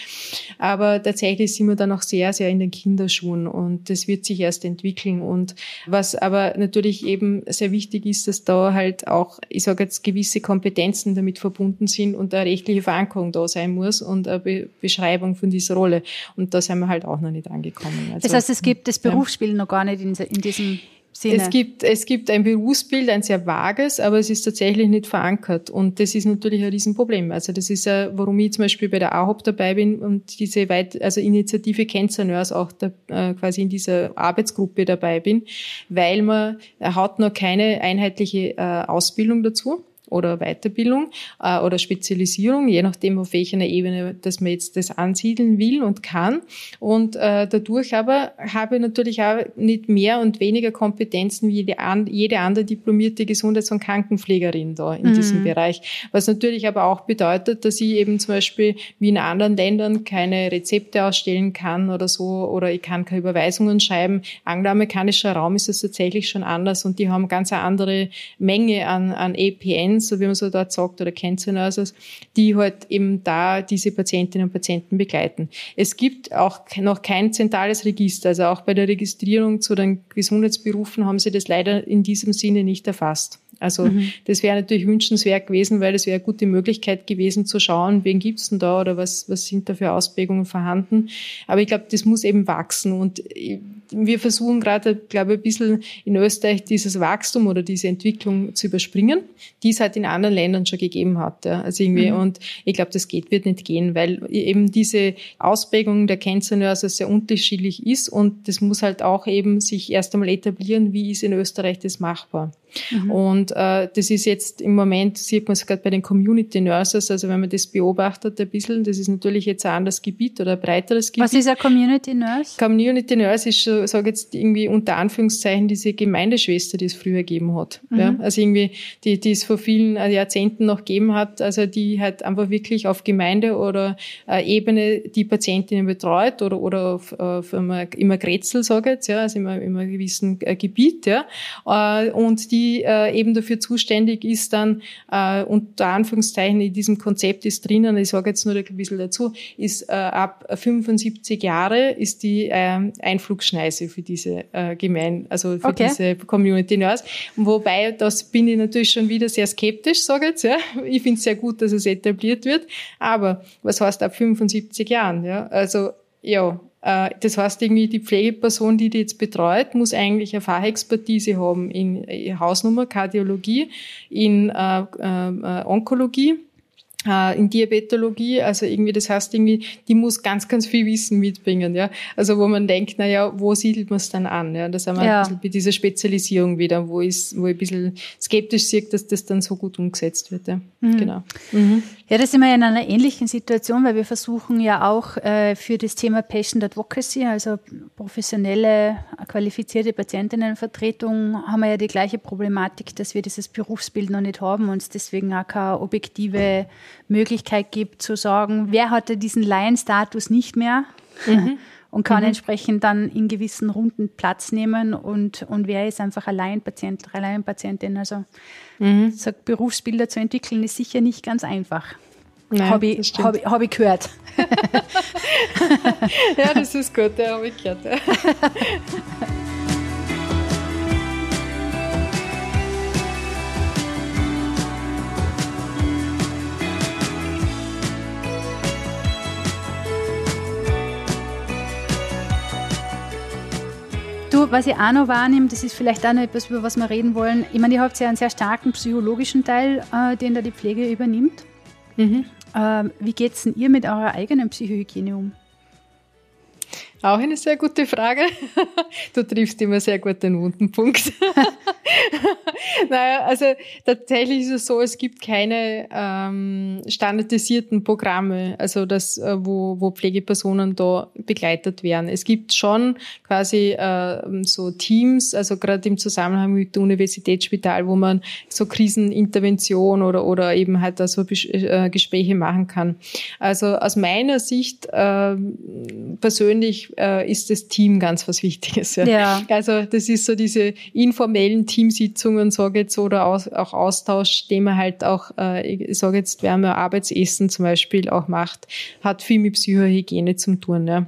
Speaker 2: Aber tatsächlich sind wir da noch sehr, sehr in den Kinderschuhen und das wird sich erst entwickeln. Und was aber natürlich eben sehr wichtig ist, dass da halt auch, ich sage jetzt, gewisse Kompetenzen damit verbunden sind und eine rechtliche Verankerung da sein muss muss und eine Be Beschreibung von dieser Rolle. Und da sind wir halt auch noch nicht angekommen.
Speaker 1: Also, das heißt, es gibt das Berufsbild ja. noch gar nicht in, in diesem Sinne.
Speaker 2: Es gibt, es gibt ein Berufsbild, ein sehr vages, aber es ist tatsächlich nicht verankert. Und das ist natürlich ein Riesenproblem. Also das ist ja, warum ich zum Beispiel bei der AHOP dabei bin und diese weit, also Initiative Cancer Nurse auch da, äh, quasi in dieser Arbeitsgruppe dabei bin, weil man hat noch keine einheitliche äh, Ausbildung dazu oder Weiterbildung äh, oder Spezialisierung, je nachdem, auf welcher Ebene dass man jetzt das ansiedeln will und kann. Und äh, dadurch aber habe ich natürlich auch nicht mehr und weniger Kompetenzen wie jede, an, jede andere diplomierte Gesundheits- und Krankenpflegerin da in mhm. diesem Bereich. Was natürlich aber auch bedeutet, dass ich eben zum Beispiel wie in anderen Ländern keine Rezepte ausstellen kann oder so oder ich kann keine Überweisungen schreiben. Angloamerikanischer Raum ist es tatsächlich schon anders und die haben ganz eine andere Menge an, an EPNs so wie man so dort sagt, oder Cancer Nurses, die halt eben da diese Patientinnen und Patienten begleiten. Es gibt auch noch kein zentrales Register, also auch bei der Registrierung zu den Gesundheitsberufen haben sie das leider in diesem Sinne nicht erfasst. Also mhm. das wäre natürlich wünschenswert gewesen, weil das wäre eine gute Möglichkeit gewesen zu schauen, wen gibt's denn da oder was, was sind da für Ausprägungen vorhanden. Aber ich glaube, das muss eben wachsen und wir versuchen gerade, glaube ich, ein bisschen in Österreich dieses Wachstum oder diese Entwicklung zu überspringen, die es halt in anderen Ländern schon gegeben hat. Ja. Also irgendwie, mhm. und ich glaube, das geht, wird nicht gehen, weil eben diese Ausprägung der Cancer sehr unterschiedlich ist und das muss halt auch eben sich erst einmal etablieren, wie ist in Österreich das machbar. Mhm. Und äh, das ist jetzt im Moment, sieht man es gerade bei den Community Nurses, also wenn man das beobachtet ein bisschen, das ist natürlich jetzt ein anderes Gebiet oder ein breiteres Gebiet.
Speaker 1: Was ist ein Community Nurse?
Speaker 2: Community Nurse ist sage jetzt irgendwie unter Anführungszeichen diese Gemeindeschwester, die es früher gegeben hat. Mhm. Ja? Also irgendwie, die, die es vor vielen Jahrzehnten noch gegeben hat, also die halt einfach wirklich auf Gemeinde oder äh, Ebene die Patientinnen betreut oder, oder auf, auf immer, immer Grätzl, sage ich jetzt, ja, also immer, immer gewissen äh, Gebiet, ja. Äh, und die die äh, eben dafür zuständig ist, dann äh, unter Anführungszeichen in diesem Konzept ist drinnen, ich sage jetzt nur ein bisschen dazu, ist äh, ab 75 Jahre ist die äh, Einflugschneise für diese äh, Gemein, also für okay. diese Community Nurse. Wobei, das bin ich natürlich schon wieder sehr skeptisch, sage ich jetzt. Ja. Ich finde es sehr gut, dass es etabliert wird. Aber was heißt ab 75 Jahren? Ja? Also ja, das heißt, irgendwie die Pflegeperson, die die jetzt betreut, muss eigentlich eine Fachexpertise haben in äh, Hausnummer, Kardiologie, in äh, äh, Onkologie äh, in Diabetologie, also irgendwie, das heißt irgendwie, die muss ganz, ganz viel Wissen mitbringen, ja. Also wo man denkt, na ja, wo siedelt man es dann an, ja. Das haben wir ja. ein bisschen bei dieser Spezialisierung wieder, wo ich, wo ich ein bisschen skeptisch sehe, dass das dann so gut umgesetzt wird, ja. Mhm. Genau.
Speaker 1: Mhm. Ja, da sind wir in einer ähnlichen Situation, weil wir versuchen ja auch äh, für das Thema Patient Advocacy, also professionelle, qualifizierte Patientinnenvertretung, haben wir ja die gleiche Problematik, dass wir dieses Berufsbild noch nicht haben und es deswegen auch keine objektive Möglichkeit gibt zu sagen, wer hatte diesen Laienstatus nicht mehr mhm. Und kann mhm. entsprechend dann in gewissen Runden Platz nehmen und, und wer ist einfach Alleinpatient, Alleinpatientin. Also mhm. so Berufsbilder zu entwickeln ist sicher nicht ganz einfach. Habe ich, hab, hab ich gehört.
Speaker 2: ja, das ist gut, ja, habe ich gehört. Ja.
Speaker 1: Du, was ich auch noch wahrnehme, das ist vielleicht auch noch etwas, über was wir reden wollen. Ich meine, ihr habt ja einen sehr starken psychologischen Teil, äh, den da die Pflege übernimmt. Mhm. Ähm, wie geht es denn ihr mit eurer eigenen Psychohygiene um?
Speaker 2: Auch eine sehr gute Frage. Du triffst immer sehr gut den wunden Punkt. naja, also tatsächlich ist es so, es gibt keine ähm, standardisierten Programme, also das, äh, wo, wo Pflegepersonen da begleitet werden. Es gibt schon quasi äh, so Teams, also gerade im Zusammenhang mit dem Universitätsspital, wo man so Krisenintervention oder, oder eben halt da so äh, Gespräche machen kann. Also aus meiner Sicht äh, persönlich äh, ist das Team ganz was Wichtiges. Ja. ja. Also das ist so diese informellen Teamsitzungen, sage jetzt, oder auch Austausch, den man halt auch, äh, ich sage jetzt, wer man Arbeitsessen zum Beispiel auch macht, hat viel mit Psychohygiene zu tun. Ja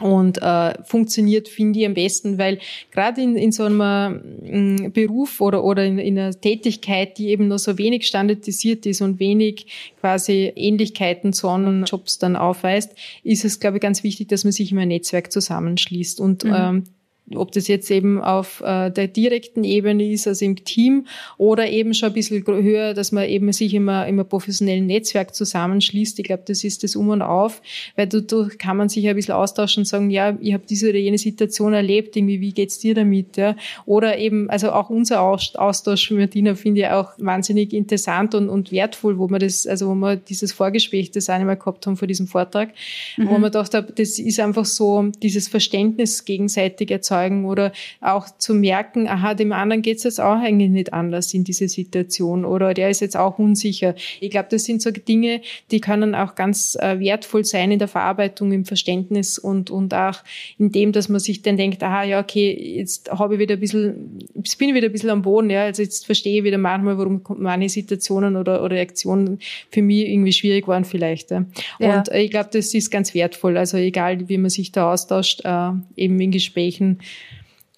Speaker 2: und äh, funktioniert, finde ich, am besten, weil gerade in, in so einem äh, Beruf oder, oder in, in einer Tätigkeit, die eben nur so wenig standardisiert ist und wenig quasi Ähnlichkeiten zu anderen Jobs dann aufweist, ist es, glaube ich, ganz wichtig, dass man sich immer ein Netzwerk zusammenschließt. Und mhm. ähm, ob das jetzt eben auf äh, der direkten Ebene ist, also im Team, oder eben schon ein bisschen höher, dass man eben sich immer im professionellen Netzwerk zusammenschließt. Ich glaube, das ist das Um und Auf, weil dadurch kann man sich ein bisschen austauschen und sagen, ja, ich habe diese oder jene Situation erlebt, irgendwie, wie geht's dir damit? Ja? Oder eben, also auch unser Austausch mit Martina finde ich auch wahnsinnig interessant und, und wertvoll, wo man das, also wo wir dieses Vorgespräch das einmal gehabt haben vor diesem Vortrag, mhm. wo man dachte, das ist einfach so dieses Verständnis gegenseitig erzeugt erzeugen oder auch zu merken, aha, dem anderen geht es jetzt auch eigentlich nicht anders in dieser Situation oder der ist jetzt auch unsicher. Ich glaube, das sind so Dinge, die können auch ganz äh, wertvoll sein in der Verarbeitung, im Verständnis und, und auch in dem, dass man sich dann denkt, aha, ja, okay, jetzt habe ich wieder ein bisschen, jetzt bin ich wieder ein bisschen am Boden, ja, also jetzt verstehe ich wieder manchmal, warum manche Situationen oder, oder Reaktionen für mich irgendwie schwierig waren vielleicht. Ja. Ja. Und äh, ich glaube, das ist ganz wertvoll. Also egal, wie man sich da austauscht, äh, eben in Gesprächen,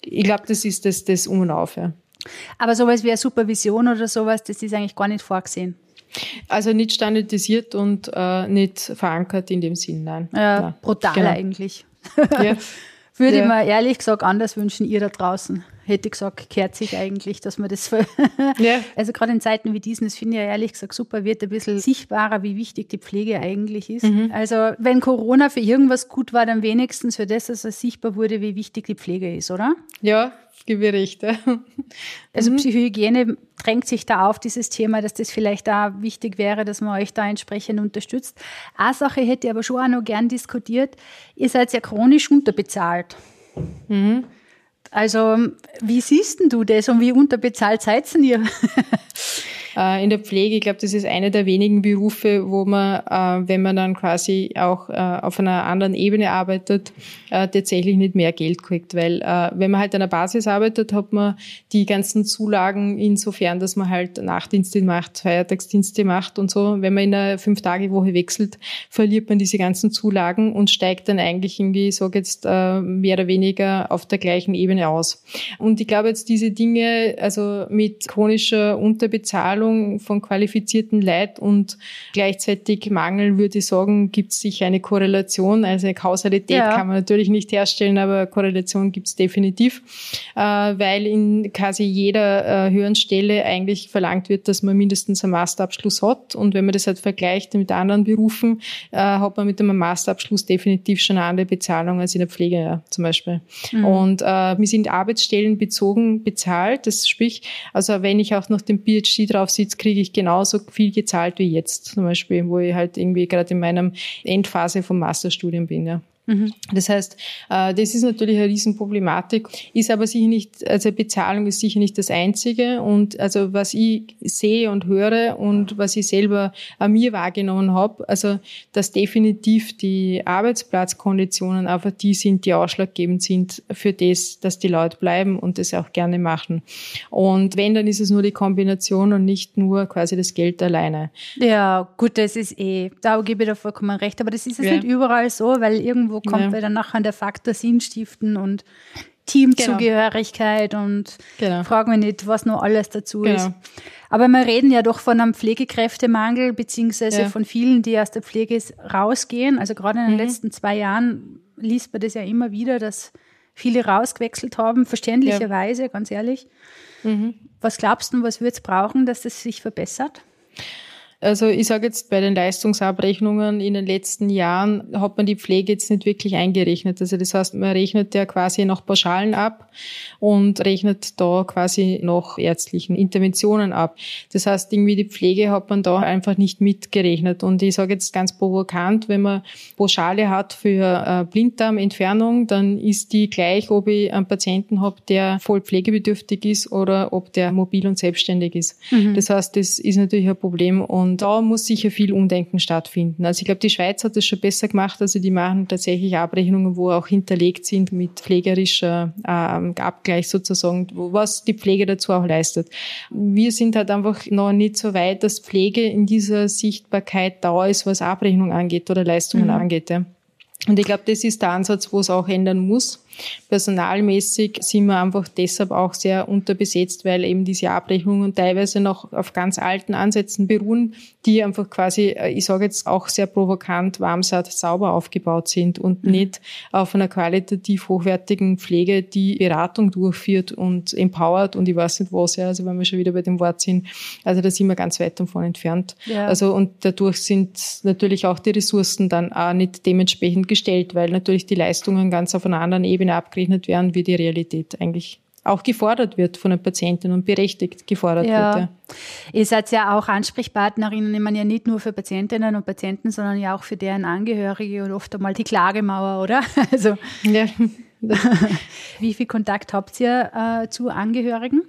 Speaker 2: ich glaube, das ist das, das Um und Auf. Ja.
Speaker 1: Aber sowas wie eine Supervision oder sowas, das ist eigentlich gar nicht vorgesehen.
Speaker 2: Also nicht standardisiert und äh, nicht verankert in dem Sinn, nein.
Speaker 1: Ja,
Speaker 2: nein.
Speaker 1: brutal genau. eigentlich. Ja. Würde ja. ich mir ehrlich gesagt anders wünschen, ihr da draußen. Hätte ich gesagt, kehrt sich eigentlich, dass man das. ja. Also gerade in Zeiten wie diesen, das finde ich ja ehrlich gesagt super, wird ein bisschen sichtbarer, wie wichtig die Pflege eigentlich ist. Mhm. Also wenn Corona für irgendwas gut war, dann wenigstens für das, dass es sichtbar wurde, wie wichtig die Pflege ist, oder?
Speaker 2: Ja, Berichte.
Speaker 1: Also mhm. Psychohygiene drängt sich da auf, dieses Thema, dass das vielleicht da wichtig wäre, dass man euch da entsprechend unterstützt. Eine Sache hätte ich aber schon auch noch gern diskutiert. Ihr seid ja chronisch unterbezahlt. Mhm. Also, wie siehst denn du das und wie unterbezahlt seid ihr?
Speaker 2: äh, in der Pflege. Ich glaube, das ist einer der wenigen Berufe, wo man, äh, wenn man dann quasi auch äh, auf einer anderen Ebene arbeitet, äh, tatsächlich nicht mehr Geld kriegt. Weil äh, wenn man halt an der Basis arbeitet, hat man die ganzen Zulagen insofern, dass man halt Nachtdienste macht, Feiertagsdienste macht und so. Wenn man in einer Fünf-Tage-Woche wechselt, verliert man diese ganzen Zulagen und steigt dann eigentlich irgendwie, sage jetzt, äh, mehr oder weniger auf der gleichen Ebene aus. Und ich glaube jetzt diese Dinge, also mit chronischer Unterbezahlung, Bezahlung von qualifizierten Leid und gleichzeitig Mangel, würde ich sagen, gibt es sicher eine Korrelation. Also eine Kausalität ja. kann man natürlich nicht herstellen, aber Korrelation gibt es definitiv, äh, weil in quasi jeder äh, höheren Stelle eigentlich verlangt wird, dass man mindestens einen Masterabschluss hat. Und wenn man das halt vergleicht mit anderen Berufen, äh, hat man mit einem Masterabschluss definitiv schon eine andere Bezahlung als in der Pflege ja, zum Beispiel. Mhm. Und äh, wir sind Arbeitsstellen bezogen bezahlt. Das sprich, also wenn ich auch noch den PhD drauf sitze, kriege ich genauso viel gezahlt wie jetzt zum Beispiel, wo ich halt irgendwie gerade in meinem Endphase vom Masterstudium bin. Ja. Mhm. Das heißt, äh, das ist natürlich eine Riesenproblematik, ist aber sicher nicht, also Bezahlung ist sicher nicht das Einzige. Und also was ich sehe und höre und was ich selber an mir wahrgenommen habe, also dass definitiv die Arbeitsplatzkonditionen einfach die sind, die ausschlaggebend sind für das, dass die Leute bleiben und das auch gerne machen. Und wenn, dann ist es nur die Kombination und nicht nur quasi das Geld alleine.
Speaker 1: Ja, gut, das ist eh, da gebe ich dir vollkommen recht, aber das ist es ja. nicht überall so, weil irgendwo kommt ja. dann nachher der Faktor Sinnstiften und Teamzugehörigkeit genau. und genau. fragen wir nicht, was noch alles dazu genau. ist. Aber wir reden ja doch von einem Pflegekräftemangel, beziehungsweise ja. von vielen, die aus der Pflege rausgehen. Also gerade in den mhm. letzten zwei Jahren liest man das ja immer wieder, dass viele rausgewechselt haben, verständlicherweise, ja. ganz ehrlich. Mhm. Was glaubst du, was wird es brauchen, dass das sich verbessert?
Speaker 2: Also ich sage jetzt, bei den Leistungsabrechnungen in den letzten Jahren hat man die Pflege jetzt nicht wirklich eingerechnet. Also das heißt, man rechnet ja quasi noch Pauschalen ab und rechnet da quasi noch ärztlichen Interventionen ab. Das heißt, irgendwie die Pflege hat man da einfach nicht mitgerechnet. Und ich sage jetzt ganz provokant, wenn man Pauschale hat für äh, Blinddarmentfernung, dann ist die gleich, ob ich einen Patienten habe, der voll pflegebedürftig ist oder ob der mobil und selbstständig ist. Mhm. Das heißt, das ist natürlich ein Problem. Und und da muss sicher viel Umdenken stattfinden. Also ich glaube, die Schweiz hat das schon besser gemacht. Also die machen tatsächlich Abrechnungen, wo auch hinterlegt sind mit pflegerischer äh, Abgleich sozusagen, was die Pflege dazu auch leistet. Wir sind halt einfach noch nicht so weit, dass Pflege in dieser Sichtbarkeit da ist, was Abrechnung angeht oder Leistungen mhm. angeht. Ja. Und ich glaube, das ist der Ansatz, wo es auch ändern muss. Personalmäßig sind wir einfach deshalb auch sehr unterbesetzt, weil eben diese Abrechnungen teilweise noch auf ganz alten Ansätzen beruhen, die einfach quasi, äh, ich sage jetzt auch sehr provokant, warmsaat sauber aufgebaut sind und mhm. nicht auf einer qualitativ hochwertigen Pflege, die Beratung durchführt und empowert und ich weiß nicht was, ja, also wenn wir schon wieder bei dem Wort sind, also da sind wir ganz weit davon entfernt. Ja. Also und dadurch sind natürlich auch die Ressourcen dann auch nicht dementsprechend gestellt, weil natürlich die Leistungen ganz auf einer anderen Ebene Ebene abgerechnet werden, wie die Realität eigentlich auch gefordert wird von den Patienten und berechtigt gefordert ja. wird. Ja.
Speaker 1: Ihr seid ja auch Ansprechpartnerinnen, ich meine ja nicht nur für Patientinnen und Patienten, sondern ja auch für deren Angehörige und oft einmal die Klagemauer, oder? Also ja. wie viel Kontakt habt ihr äh, zu Angehörigen?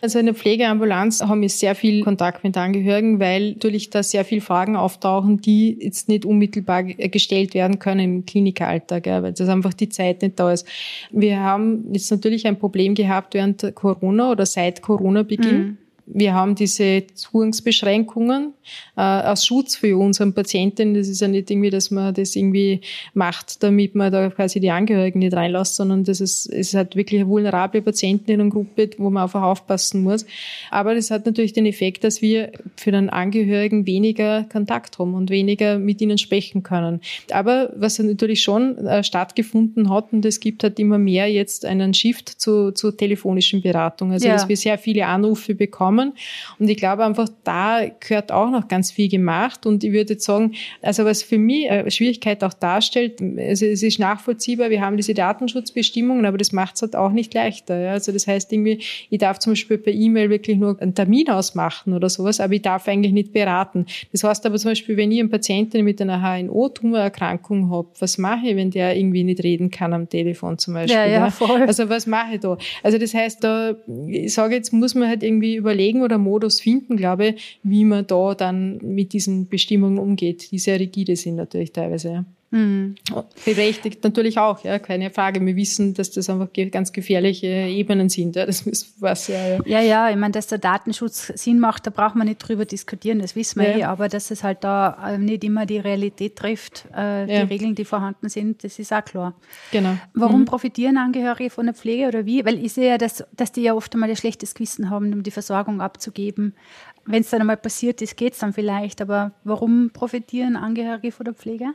Speaker 2: Also in der Pflegeambulanz haben wir sehr viel Kontakt mit Angehörigen, weil natürlich da sehr viele Fragen auftauchen, die jetzt nicht unmittelbar gestellt werden können im Klinikalltag, weil das einfach die Zeit nicht da ist. Wir haben jetzt natürlich ein Problem gehabt während Corona oder seit Corona-Beginn. Mhm wir haben diese Zugangsbeschränkungen äh, als Schutz für unseren Patienten. Das ist ja nicht irgendwie, dass man das irgendwie macht, damit man da quasi die Angehörigen nicht reinlässt, sondern das ist, es hat wirklich eine vulnerable Patienten in einer Gruppe, wo man einfach aufpassen muss. Aber das hat natürlich den Effekt, dass wir für den Angehörigen weniger Kontakt haben und weniger mit ihnen sprechen können. Aber was natürlich schon äh, stattgefunden hat, und es gibt halt immer mehr jetzt einen Shift zu, zu telefonischen Beratung. Also, ja. dass wir sehr viele Anrufe bekommen kommen. Und ich glaube einfach, da gehört auch noch ganz viel gemacht. Und ich würde jetzt sagen, also was für mich eine Schwierigkeit auch darstellt, also es ist nachvollziehbar, wir haben diese Datenschutzbestimmungen, aber das macht es halt auch nicht leichter. Ja? Also das heißt irgendwie, ich darf zum Beispiel per E-Mail wirklich nur einen Termin ausmachen oder sowas, aber ich darf eigentlich nicht beraten. Das heißt aber zum Beispiel, wenn ich einen Patienten mit einer HNO-Tumorerkrankung habe, was mache ich, wenn der irgendwie nicht reden kann am Telefon zum Beispiel? Ja, ja, voll. Also was mache ich da? Also das heißt, da, ich sage jetzt, muss man halt irgendwie überlegen, Wegen oder Modus finden, glaube ich, wie man da dann mit diesen Bestimmungen umgeht, die sehr rigide sind natürlich teilweise. Mhm. Berechtigt natürlich auch, ja, keine Frage. Wir wissen, dass das einfach ganz gefährliche Ebenen sind. Ja, das ist was,
Speaker 1: ja, ja. ja, ja, ich meine, dass der Datenschutz Sinn macht, da braucht man nicht drüber diskutieren, das wissen wir ja. eh, aber dass es halt da ähm, nicht immer die Realität trifft, äh, die. Regeln, die vorhanden sind, das ist auch klar. Genau. Warum mhm. profitieren Angehörige von der Pflege oder wie? Weil ich sehe ja, dass, dass die ja oft einmal ein schlechtes Gewissen haben, um die Versorgung abzugeben. Wenn es dann einmal passiert ist, geht es dann vielleicht, aber warum profitieren Angehörige von der Pflege?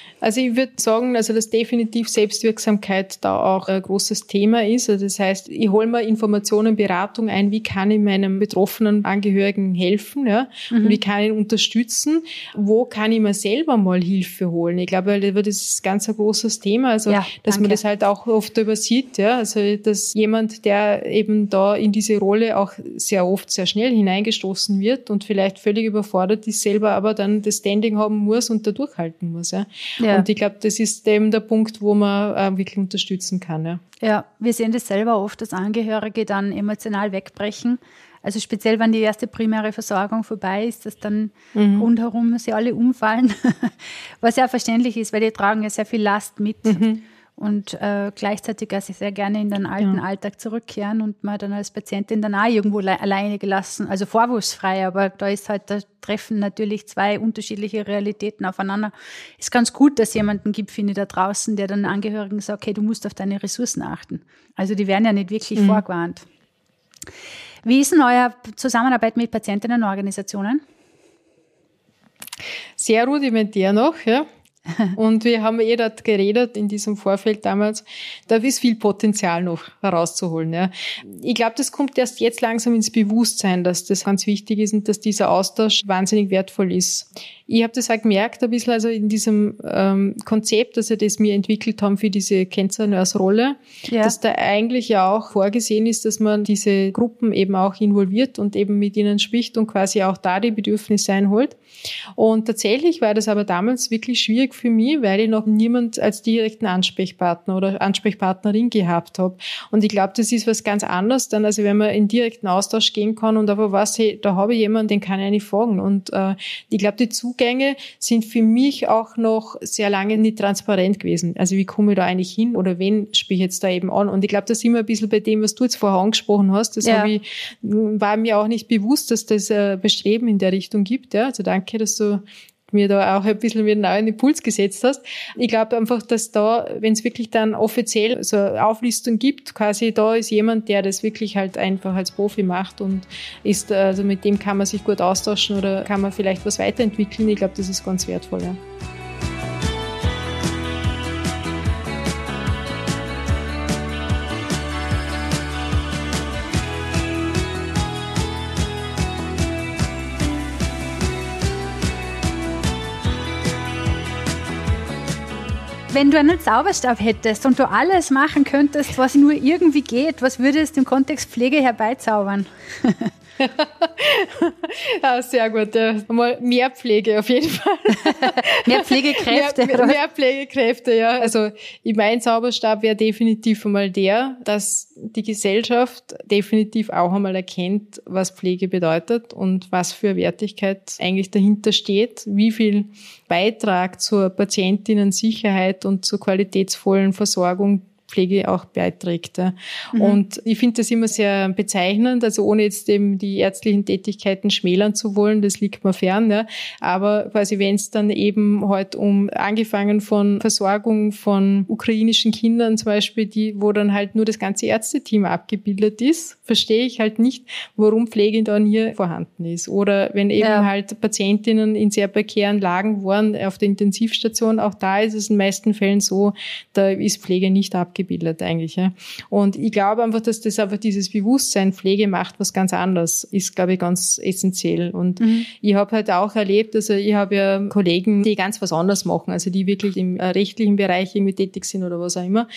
Speaker 2: Also ich würde sagen, also dass definitiv Selbstwirksamkeit da auch ein großes Thema ist. Also das heißt, ich hole mir Informationen, Beratung ein, wie kann ich meinem betroffenen Angehörigen helfen, ja, mhm. und wie kann ich ihn unterstützen, wo kann ich mir selber mal Hilfe holen. Ich glaube, das ist ganz ein großes Thema, also ja, dass danke. man das halt auch oft übersieht, ja, also dass jemand, der eben da in diese Rolle auch sehr oft sehr schnell hineingestoßen wird und vielleicht völlig überfordert ist, selber aber dann das Standing haben muss und da durchhalten muss, ja. ja. Ja. Und ich glaube, das ist eben der Punkt, wo man äh, wirklich unterstützen kann. Ja.
Speaker 1: ja, wir sehen das selber oft, dass Angehörige dann emotional wegbrechen. Also speziell, wenn die erste primäre Versorgung vorbei ist, dass dann mhm. rundherum sie alle umfallen, was ja verständlich ist, weil die tragen ja sehr viel Last mit. Mhm und äh, gleichzeitig also sehr gerne in den alten ja. Alltag zurückkehren und man dann als Patientin dann auch irgendwo alleine gelassen, also vorwurfsfrei, aber da ist halt, da treffen natürlich zwei unterschiedliche Realitäten aufeinander. Ist ganz gut, dass es jemanden gibt, finde ich, da draußen, der dann Angehörigen sagt, okay, du musst auf deine Ressourcen achten. Also die werden ja nicht wirklich mhm. vorgewarnt. Wie ist denn eure Zusammenarbeit mit Patientinnenorganisationen?
Speaker 2: Sehr rudimentär noch, ja. Und wir haben eh dort geredet in diesem Vorfeld damals, da ist viel Potenzial noch herauszuholen. Ja. Ich glaube, das kommt erst jetzt langsam ins Bewusstsein, dass das ganz wichtig ist und dass dieser Austausch wahnsinnig wertvoll ist. Ich habe das auch gemerkt, ein bisschen also in diesem ähm, Konzept, dass wir das mir entwickelt haben für diese Cancer Nurse Rolle, ja. dass da eigentlich ja auch vorgesehen ist, dass man diese Gruppen eben auch involviert und eben mit ihnen spricht und quasi auch da die Bedürfnisse einholt. Und tatsächlich war das aber damals wirklich schwierig für mich, weil ich noch niemand als direkten Ansprechpartner oder Ansprechpartnerin gehabt habe. Und ich glaube, das ist was ganz anderes dann, also wenn man in direkten Austausch gehen kann und aber was, hey, da habe ich jemanden, den kann ich nicht fragen. Und äh, ich glaube, die Zugänge sind für mich auch noch sehr lange nicht transparent gewesen. Also wie komme ich da eigentlich hin oder wen spiele ich jetzt da eben an? Und ich glaube, da sind wir ein bisschen bei dem, was du jetzt vorher angesprochen hast. Das ja. ich, war mir auch nicht bewusst, dass das äh, Bestreben in der Richtung gibt. Ja? Also danke, dass du mir da auch ein bisschen wieder einen neuen Impuls gesetzt hast. Ich glaube einfach, dass da, wenn es wirklich dann offiziell so eine Auflistung gibt, quasi da ist jemand, der das wirklich halt einfach als Profi macht und ist, also mit dem kann man sich gut austauschen oder kann man vielleicht was weiterentwickeln. Ich glaube, das ist ganz wertvoll, ja.
Speaker 1: Wenn du einen Zauberstab hättest und du alles machen könntest, was nur irgendwie geht, was würdest du im Kontext Pflege herbeizaubern?
Speaker 2: ja, sehr gut. Ja. Mal mehr Pflege auf jeden Fall.
Speaker 1: mehr Pflegekräfte.
Speaker 2: Mehr, mehr, Pflegekräfte, ja. Also ich mein Zauberstab wäre definitiv einmal der, dass die Gesellschaft definitiv auch einmal erkennt, was Pflege bedeutet und was für Wertigkeit eigentlich dahinter steht, wie viel Beitrag zur Patientinnen-Sicherheit und zur qualitätsvollen Versorgung Pflege auch beiträgt. Mhm. Und ich finde das immer sehr bezeichnend, also ohne jetzt eben die ärztlichen Tätigkeiten schmälern zu wollen, das liegt mir fern, ja. aber quasi wenn es dann eben halt um angefangen von Versorgung von ukrainischen Kindern zum Beispiel, die, wo dann halt nur das ganze Ärzteteam abgebildet ist, verstehe ich halt nicht, warum Pflege dann hier vorhanden ist. Oder wenn eben ja. halt Patientinnen in sehr prekären Lagen waren auf der Intensivstation, auch da ist es in den meisten Fällen so, da ist Pflege nicht abgebildet abgebildet eigentlich. Ja. Und ich glaube einfach, dass das einfach dieses Bewusstsein Pflege macht, was ganz anders ist, glaube ich, ganz essentiell. Und mhm. ich habe halt auch erlebt, also ich habe ja Kollegen, die ganz was anderes machen, also die wirklich im äh, rechtlichen Bereich irgendwie tätig sind oder was auch immer.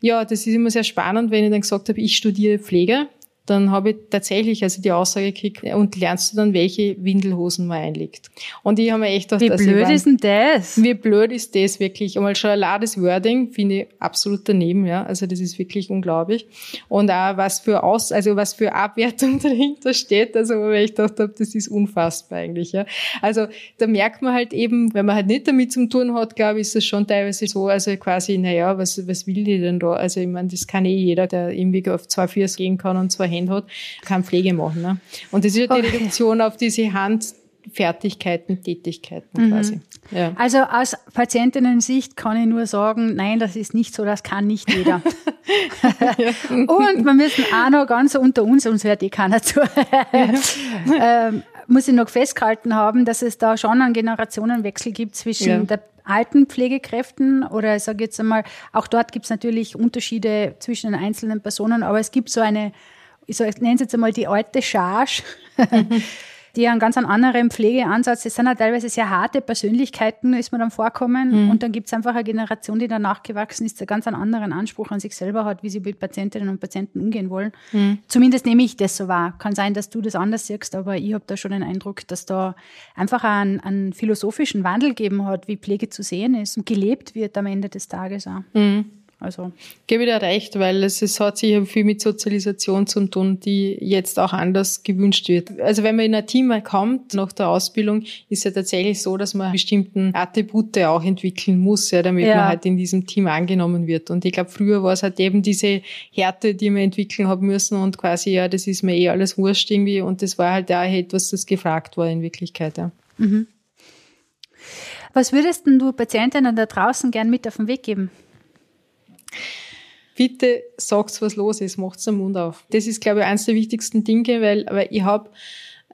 Speaker 2: Ja, das ist immer sehr spannend, wenn ich dann gesagt habe, ich studiere Pflege dann habe ich tatsächlich also die Aussage gekriegt, und lernst du dann, welche Windelhosen man einlegt. Und ich habe mir echt
Speaker 1: gedacht, Wie also blöd ist denn das?
Speaker 2: Wie blöd ist das wirklich? Einmal schon allein das Wording finde ich absolut daneben, ja. Also das ist wirklich unglaublich. Und auch was für Aus, also was für Abwertung dahinter steht, also wo ich gedacht habe, das ist unfassbar eigentlich, ja. Also da merkt man halt eben, wenn man halt nicht damit zu tun hat, glaube ich, ist das schon teilweise so, also quasi, naja, was, was will die denn da? Also ich meine, das kann eh jeder, der irgendwie auf zwei Füße gehen kann und zwei Hände hat, kann Pflege machen. Ne? Und das ist ja die okay. Reduktion auf diese Handfertigkeiten, Tätigkeiten mhm. quasi.
Speaker 1: Ja. Also aus Patientinnen-Sicht kann ich nur sagen, nein, das ist nicht so, das kann nicht jeder. Und wir müssen auch noch ganz unter uns, uns hört eh keiner zu, ähm, muss ich noch festgehalten haben, dass es da schon einen Generationenwechsel gibt zwischen ja. der alten Pflegekräften oder ich sage jetzt einmal, auch dort gibt es natürlich Unterschiede zwischen den einzelnen Personen, aber es gibt so eine ich, so, ich nenne es jetzt einmal die alte Charge, die einen ganz anderen Pflegeansatz, das sind ja teilweise sehr harte Persönlichkeiten, ist mir dann vorkommen. Mhm. Und dann gibt es einfach eine Generation, die danach gewachsen ist, der ganz einen anderen Anspruch an sich selber hat, wie sie mit Patientinnen und Patienten umgehen wollen. Mhm. Zumindest nehme ich das so wahr. Kann sein, dass du das anders siehst, aber ich habe da schon den Eindruck, dass da einfach einen, einen philosophischen Wandel gegeben hat, wie Pflege zu sehen ist und gelebt wird am Ende des Tages auch. Mhm.
Speaker 2: Also gebe dir recht, weil es, es hat sich viel mit Sozialisation zu tun, die jetzt auch anders gewünscht wird. Also wenn man in ein Team kommt nach der Ausbildung, ist ja tatsächlich so, dass man bestimmten Attribute auch entwickeln muss, ja, damit ja. man halt in diesem Team angenommen wird. Und ich glaube, früher war es halt eben diese Härte, die man entwickeln haben müssen und quasi, ja, das ist mir eh alles wurscht irgendwie. Und das war halt auch etwas, das gefragt war in Wirklichkeit. Ja. Mhm.
Speaker 1: Was würdest denn du Patientinnen da draußen gern mit auf den Weg geben?
Speaker 2: Bitte sagt, was los ist, macht den Mund auf. Das ist, glaube ich, eines der wichtigsten Dinge, weil, weil ich habe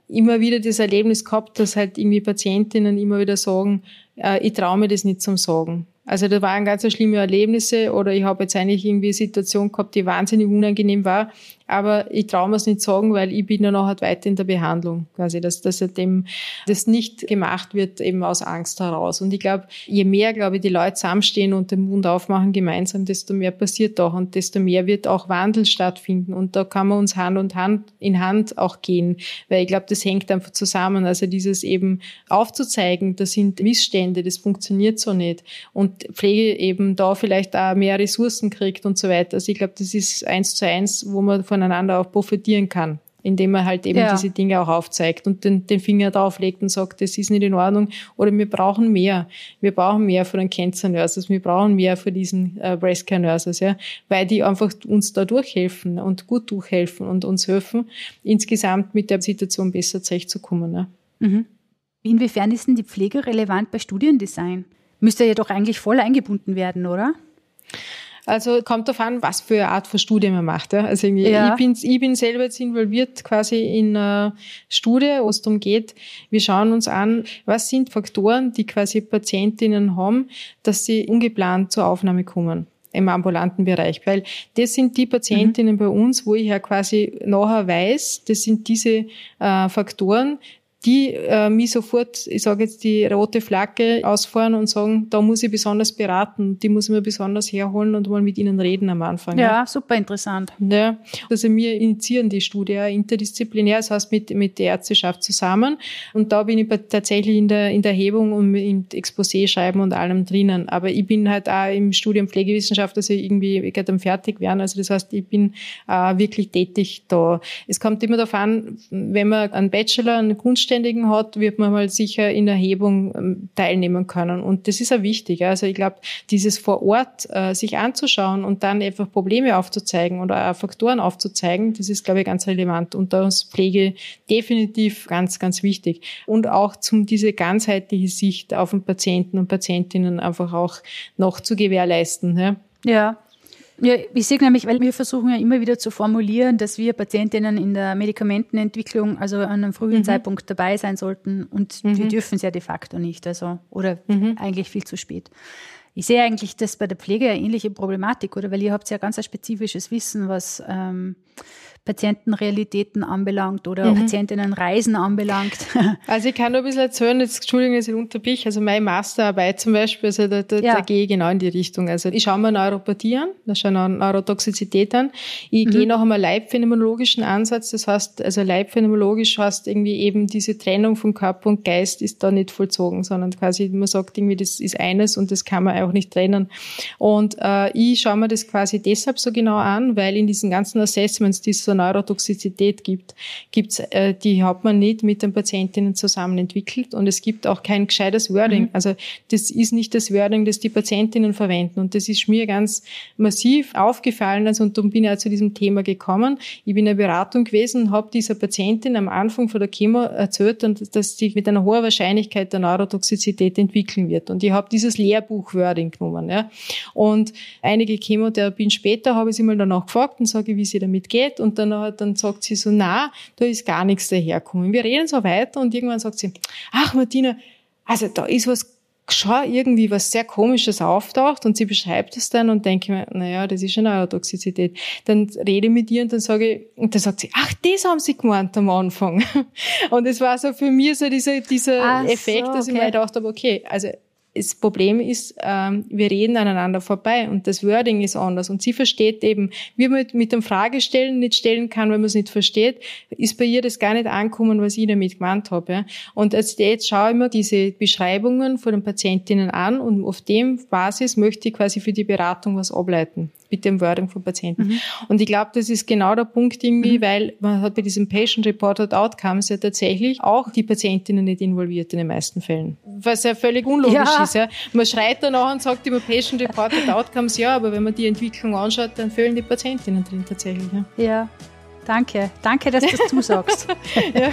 Speaker 2: immer wieder das Erlebnis gehabt, dass halt irgendwie Patientinnen immer wieder sagen, äh, ich traue mir das nicht zum Sagen. Also da waren ganz schlimme Erlebnisse oder ich habe jetzt eigentlich irgendwie eine Situation gehabt, die wahnsinnig unangenehm war. Aber ich traue mir es nicht sagen, weil ich bin ja noch halt weiter in der Behandlung, quasi, dass, dass dem, das nicht gemacht wird, eben aus Angst heraus. Und ich glaube, je mehr, glaube ich, die Leute zusammenstehen und den Mund aufmachen gemeinsam, desto mehr passiert auch und desto mehr wird auch Wandel stattfinden. Und da kann man uns Hand und Hand in Hand auch gehen, weil ich glaube, das hängt einfach zusammen. Also dieses eben aufzuzeigen, das sind Missstände, das funktioniert so nicht. Und Pflege eben da vielleicht auch mehr Ressourcen kriegt und so weiter. Also ich glaube, das ist eins zu eins, wo man voneinander auch profitieren kann indem man halt eben ja. diese Dinge auch aufzeigt und den, den Finger drauflegt und sagt, das ist nicht in Ordnung oder wir brauchen mehr. Wir brauchen mehr von den Cancer Nurses, wir brauchen mehr von diesen äh, Breast Care Nurses, ja, weil die einfach uns da durchhelfen und gut durchhelfen und uns helfen, insgesamt mit der Situation besser zurechtzukommen. Ja.
Speaker 1: Mhm. Inwiefern ist denn die Pflege relevant bei Studiendesign? Müsste ja doch eigentlich voll eingebunden werden, oder?
Speaker 2: Also kommt darauf an, was für eine Art von Studie man macht. Ja. Also ja. ich, bin, ich bin selber jetzt involviert quasi in einer Studie, wo es darum geht, wir schauen uns an, was sind Faktoren, die quasi Patientinnen haben, dass sie ungeplant zur Aufnahme kommen im ambulanten Bereich, weil das sind die Patientinnen mhm. bei uns, wo ich ja quasi nachher weiß, das sind diese äh, Faktoren, die äh, mich sofort, ich sage jetzt die rote Flagge ausfahren und sagen, da muss ich besonders beraten, die muss ich mir besonders herholen und mal mit ihnen reden am Anfang.
Speaker 1: Ja, ja. super interessant.
Speaker 2: Ja, also wir initiieren die Studie interdisziplinär, das heißt mit, mit der Ärzteschaft zusammen und da bin ich tatsächlich in der, in der Erhebung und im Exposé schreiben und allem drinnen. Aber ich bin halt auch im Studium Pflegewissenschaft, also irgendwie gerade am fertig werden. Also das heißt, ich bin äh, wirklich tätig da. Es kommt immer darauf an, wenn man einen Bachelor, einen Kunst Selbstständigen hat, wird man mal sicher in Erhebung ähm, teilnehmen können. Und das ist auch wichtig. Also ich glaube, dieses vor Ort äh, sich anzuschauen und dann einfach Probleme aufzuzeigen oder Faktoren aufzuzeigen, das ist, glaube ich, ganz relevant. Und da ist Pflege definitiv ganz, ganz wichtig. Und auch zum diese ganzheitliche Sicht auf den Patienten und Patientinnen einfach auch noch zu gewährleisten.
Speaker 1: Ja. Ja, ja, ich sehe nämlich, weil wir versuchen ja immer wieder zu formulieren, dass wir Patientinnen in der Medikamentenentwicklung also an einem frühen mhm. Zeitpunkt dabei sein sollten und mhm. wir dürfen es ja de facto nicht, also oder mhm. eigentlich viel zu spät. Ich sehe eigentlich das bei der Pflege eine ähnliche Problematik, oder? Weil ihr habt ja ganz ein spezifisches Wissen, was ähm, Patientenrealitäten anbelangt oder mhm. Patientinnenreisen anbelangt.
Speaker 2: Also ich kann nur ein bisschen erzählen, jetzt Entschuldigung, dass ich unterbrich. Also meine Masterarbeit zum Beispiel, also da, da, ja. da gehe ich genau in die Richtung. Also ich schaue mir Neuropathie an, da schaue ich Neurotoxizität an. Ich mhm. gehe nach einem leibphänomenologischen Ansatz, das heißt, also leibphänomenologisch heißt irgendwie eben diese Trennung von Körper und Geist ist da nicht vollzogen, sondern quasi man sagt irgendwie, das ist eines und das kann man auch nicht trennen. Und äh, ich schaue mir das quasi deshalb so genau an, weil in diesen ganzen Assessments, die es so Neurotoxizität gibt, gibt's, äh, die hat man nicht mit den Patientinnen zusammen entwickelt und es gibt auch kein gescheites Wording. Mhm. Also das ist nicht das Wording, das die Patientinnen verwenden und das ist mir ganz massiv aufgefallen also, und darum bin ich auch zu diesem Thema gekommen. Ich bin in der Beratung gewesen und habe dieser Patientin am Anfang von der Chemo erzählt, dass sie mit einer hohen Wahrscheinlichkeit der Neurotoxizität entwickeln wird und ich habe dieses Lehrbuch-Wording genommen. Ja. Und einige Chemotherapien später habe ich sie mal danach gefragt und sage, wie sie damit geht und dann dann, dann sagt sie so, na, da ist gar nichts daherkommen. Wir reden so weiter und irgendwann sagt sie, ach Martina, also da ist was schon irgendwie was sehr Komisches auftaucht und sie beschreibt es dann und denke mir, naja, das ist eine Neurotoxizität. Dann rede ich mit ihr und dann sage ich, und dann sagt sie, ach, das haben sie gemeint am Anfang. Und es war so für mich so dieser, dieser Effekt, so, okay. dass ich mir gedacht habe, okay, also das Problem ist, ähm, wir reden aneinander vorbei und das Wording ist anders. Und sie versteht eben, wie man mit dem Fragestellen nicht stellen kann, wenn man es nicht versteht, ist bei ihr das gar nicht ankommen, was ich damit gemeint habe. Ja. Und als jetzt schaue ich mir diese Beschreibungen von den Patientinnen an und auf dem Basis möchte ich quasi für die Beratung was ableiten mit dem Wording von Patienten. Mhm. Und ich glaube, das ist genau der Punkt irgendwie, mhm. weil man hat bei diesem Patient Reported Outcomes ja tatsächlich auch die Patientinnen nicht involviert in den meisten Fällen. Was ja völlig unlogisch ja. ist. Ja. Man schreit danach und sagt immer Patient Reported Outcomes, ja, aber wenn man die Entwicklung anschaut, dann fehlen die Patientinnen drin tatsächlich.
Speaker 1: Ja, ja. danke. Danke, dass du das zusagst. ja.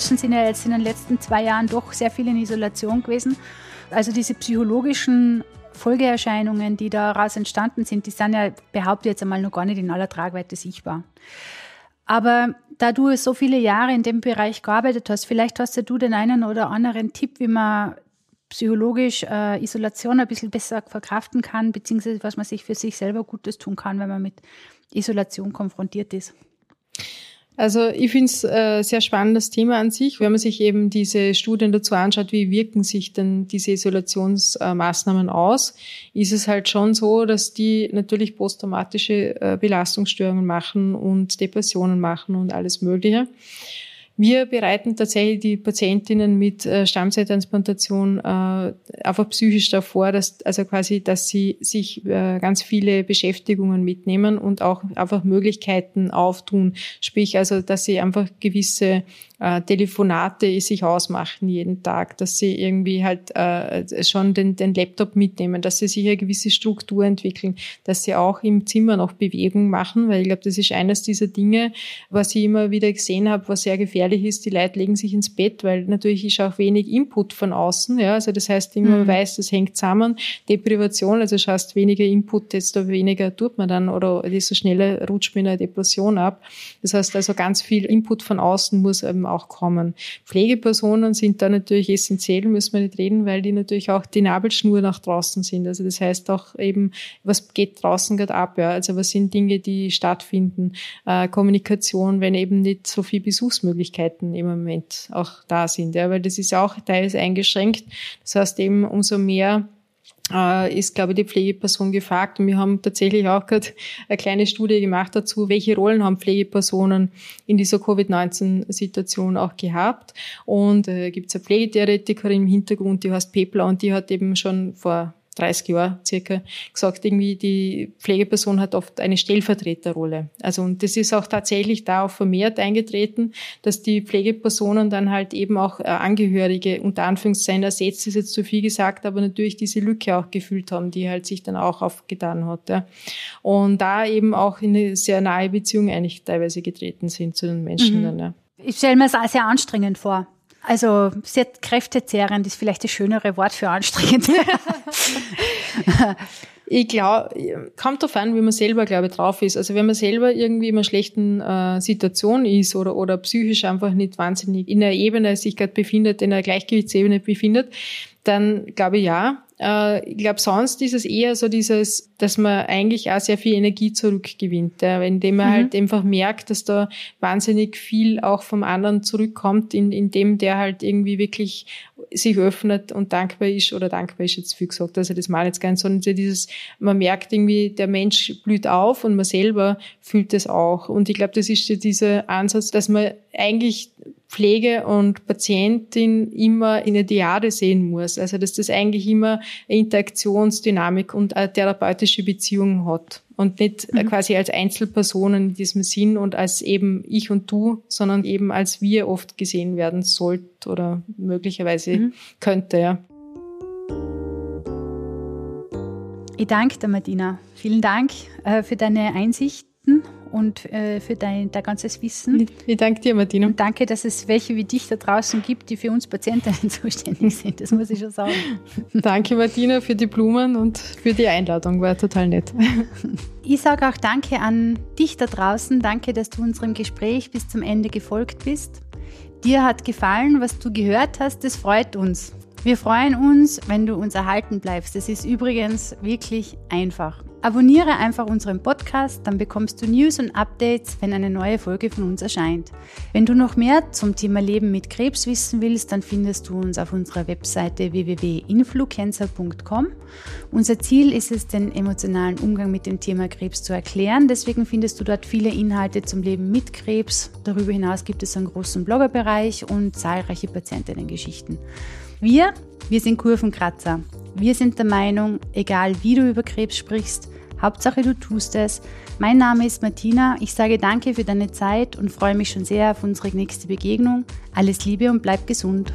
Speaker 1: Menschen sind ja jetzt in den letzten zwei Jahren doch sehr viel in Isolation gewesen. Also diese psychologischen Folgeerscheinungen, die daraus entstanden sind, die sind ja, behaupte jetzt einmal, noch gar nicht in aller Tragweite sichtbar. Aber da du so viele Jahre in dem Bereich gearbeitet hast, vielleicht hast du den einen oder anderen Tipp, wie man psychologisch äh, Isolation ein bisschen besser verkraften kann, beziehungsweise was man sich für sich selber Gutes tun kann, wenn man mit Isolation konfrontiert ist.
Speaker 2: Also ich finde es äh, sehr spannendes Thema an sich, wenn man sich eben diese Studien dazu anschaut, wie wirken sich denn diese Isolationsmaßnahmen äh, aus, ist es halt schon so, dass die natürlich posttraumatische äh, Belastungsstörungen machen und Depressionen machen und alles Mögliche. Wir bereiten tatsächlich die Patientinnen mit äh, Stammzelltransplantation äh, einfach psychisch davor, dass, also quasi, dass sie sich äh, ganz viele Beschäftigungen mitnehmen und auch einfach Möglichkeiten auftun. Sprich, also, dass sie einfach gewisse äh, Telefonate sich ausmachen jeden Tag, dass sie irgendwie halt äh, schon den, den Laptop mitnehmen, dass sie sich eine gewisse Struktur entwickeln, dass sie auch im Zimmer noch Bewegung machen, weil ich glaube, das ist eines dieser Dinge, was ich immer wieder gesehen habe, was sehr gefährlich ist. Die Leute legen sich ins Bett, weil natürlich ist auch wenig Input von außen. Ja, also das heißt, man mhm. weiß, das hängt zusammen. Deprivation, also schaust weniger Input, desto weniger tut man dann oder desto schneller rutscht man in eine Depression ab. Das heißt also ganz viel Input von außen muss eben auch kommen. Pflegepersonen sind da natürlich essentiell, müssen wir nicht reden, weil die natürlich auch die Nabelschnur nach draußen sind. Also das heißt auch eben, was geht draußen gerade ab? Ja? Also was sind Dinge, die stattfinden? Äh, Kommunikation, wenn eben nicht so viel Besuchsmöglichkeiten im Moment auch da sind, ja? weil das ist auch teils eingeschränkt. Das heißt eben, umso mehr äh, ist, glaube ich, die Pflegeperson gefragt. Und wir haben tatsächlich auch gerade eine kleine Studie gemacht dazu, welche Rollen haben Pflegepersonen in dieser Covid-19-Situation auch gehabt. Und äh, gibt es eine Pflegetheoretikerin im Hintergrund, die heißt Pepler und die hat eben schon vor 30 Jahre circa gesagt, irgendwie die Pflegeperson hat oft eine Stellvertreterrolle. Also und das ist auch tatsächlich da auch vermehrt eingetreten, dass die Pflegepersonen dann halt eben auch äh, Angehörige unter Anführungszeichen ersetzt, ist jetzt zu viel gesagt, aber natürlich diese Lücke auch gefüllt haben, die halt sich dann auch aufgetan hat. Ja. Und da eben auch in eine sehr nahe Beziehung eigentlich teilweise getreten sind zu den Menschen
Speaker 1: mhm. dann. Ja. Ich stelle mir es sehr anstrengend vor. Also sehr kräftezehrend ist vielleicht das schönere Wort für anstrengend.
Speaker 2: ich glaube, kommt darauf an, wie man selber, glaube ich, drauf ist. Also wenn man selber irgendwie in einer schlechten äh, Situation ist oder, oder psychisch einfach nicht wahnsinnig in einer Ebene sich gerade befindet, in einer Gleichgewichtsebene befindet, dann glaube ich ja. Äh, ich glaube, sonst ist es eher so dieses, dass man eigentlich auch sehr viel Energie zurückgewinnt, ja, indem man mhm. halt einfach merkt, dass da wahnsinnig viel auch vom anderen zurückkommt, in, indem der halt irgendwie wirklich sich öffnet und dankbar ist oder dankbar ist jetzt viel gesagt, also das mal jetzt gar nicht, sondern dieses, man merkt irgendwie, der Mensch blüht auf und man selber fühlt es auch. Und ich glaube, das ist dieser Ansatz, dass man eigentlich Pflege und Patientin immer in eine Diade sehen muss. Also dass das eigentlich immer eine Interaktionsdynamik und eine therapeutische Beziehung hat. Und nicht mhm. quasi als Einzelpersonen in diesem Sinn und als eben ich und du, sondern eben als wir oft gesehen werden sollte oder möglicherweise mhm. könnte, ja.
Speaker 1: Ich danke dir, Martina. Vielen Dank äh, für deine Einsichten und äh, für dein, dein ganzes Wissen.
Speaker 2: Ich, danke dir, Martina.
Speaker 1: Und danke, dass es welche wie dich da draußen gibt, die für uns Patientinnen zuständig sind. Das muss ich schon sagen.
Speaker 2: danke, Martina, für die Blumen und für die Einladung. War total nett.
Speaker 1: Ich sage auch Danke an dich da draußen. Danke, dass du unserem Gespräch bis zum Ende gefolgt bist. Dir hat gefallen, was du gehört hast. Das freut uns. Wir freuen uns, wenn du uns erhalten bleibst. Das ist übrigens wirklich einfach. Abonniere einfach unseren Podcast, dann bekommst du News und Updates, wenn eine neue Folge von uns erscheint. Wenn du noch mehr zum Thema Leben mit Krebs wissen willst, dann findest du uns auf unserer Webseite www.influencer.com. Unser Ziel ist es, den emotionalen Umgang mit dem Thema Krebs zu erklären. Deswegen findest du dort viele Inhalte zum Leben mit Krebs. Darüber hinaus gibt es einen großen Bloggerbereich und zahlreiche Patientinnen-Geschichten. Wir, wir sind Kurvenkratzer. Wir sind der Meinung, egal wie du über Krebs sprichst, Hauptsache du tust es. Mein Name ist Martina. Ich sage danke für deine Zeit und freue mich schon sehr auf unsere nächste Begegnung. Alles Liebe und bleib gesund.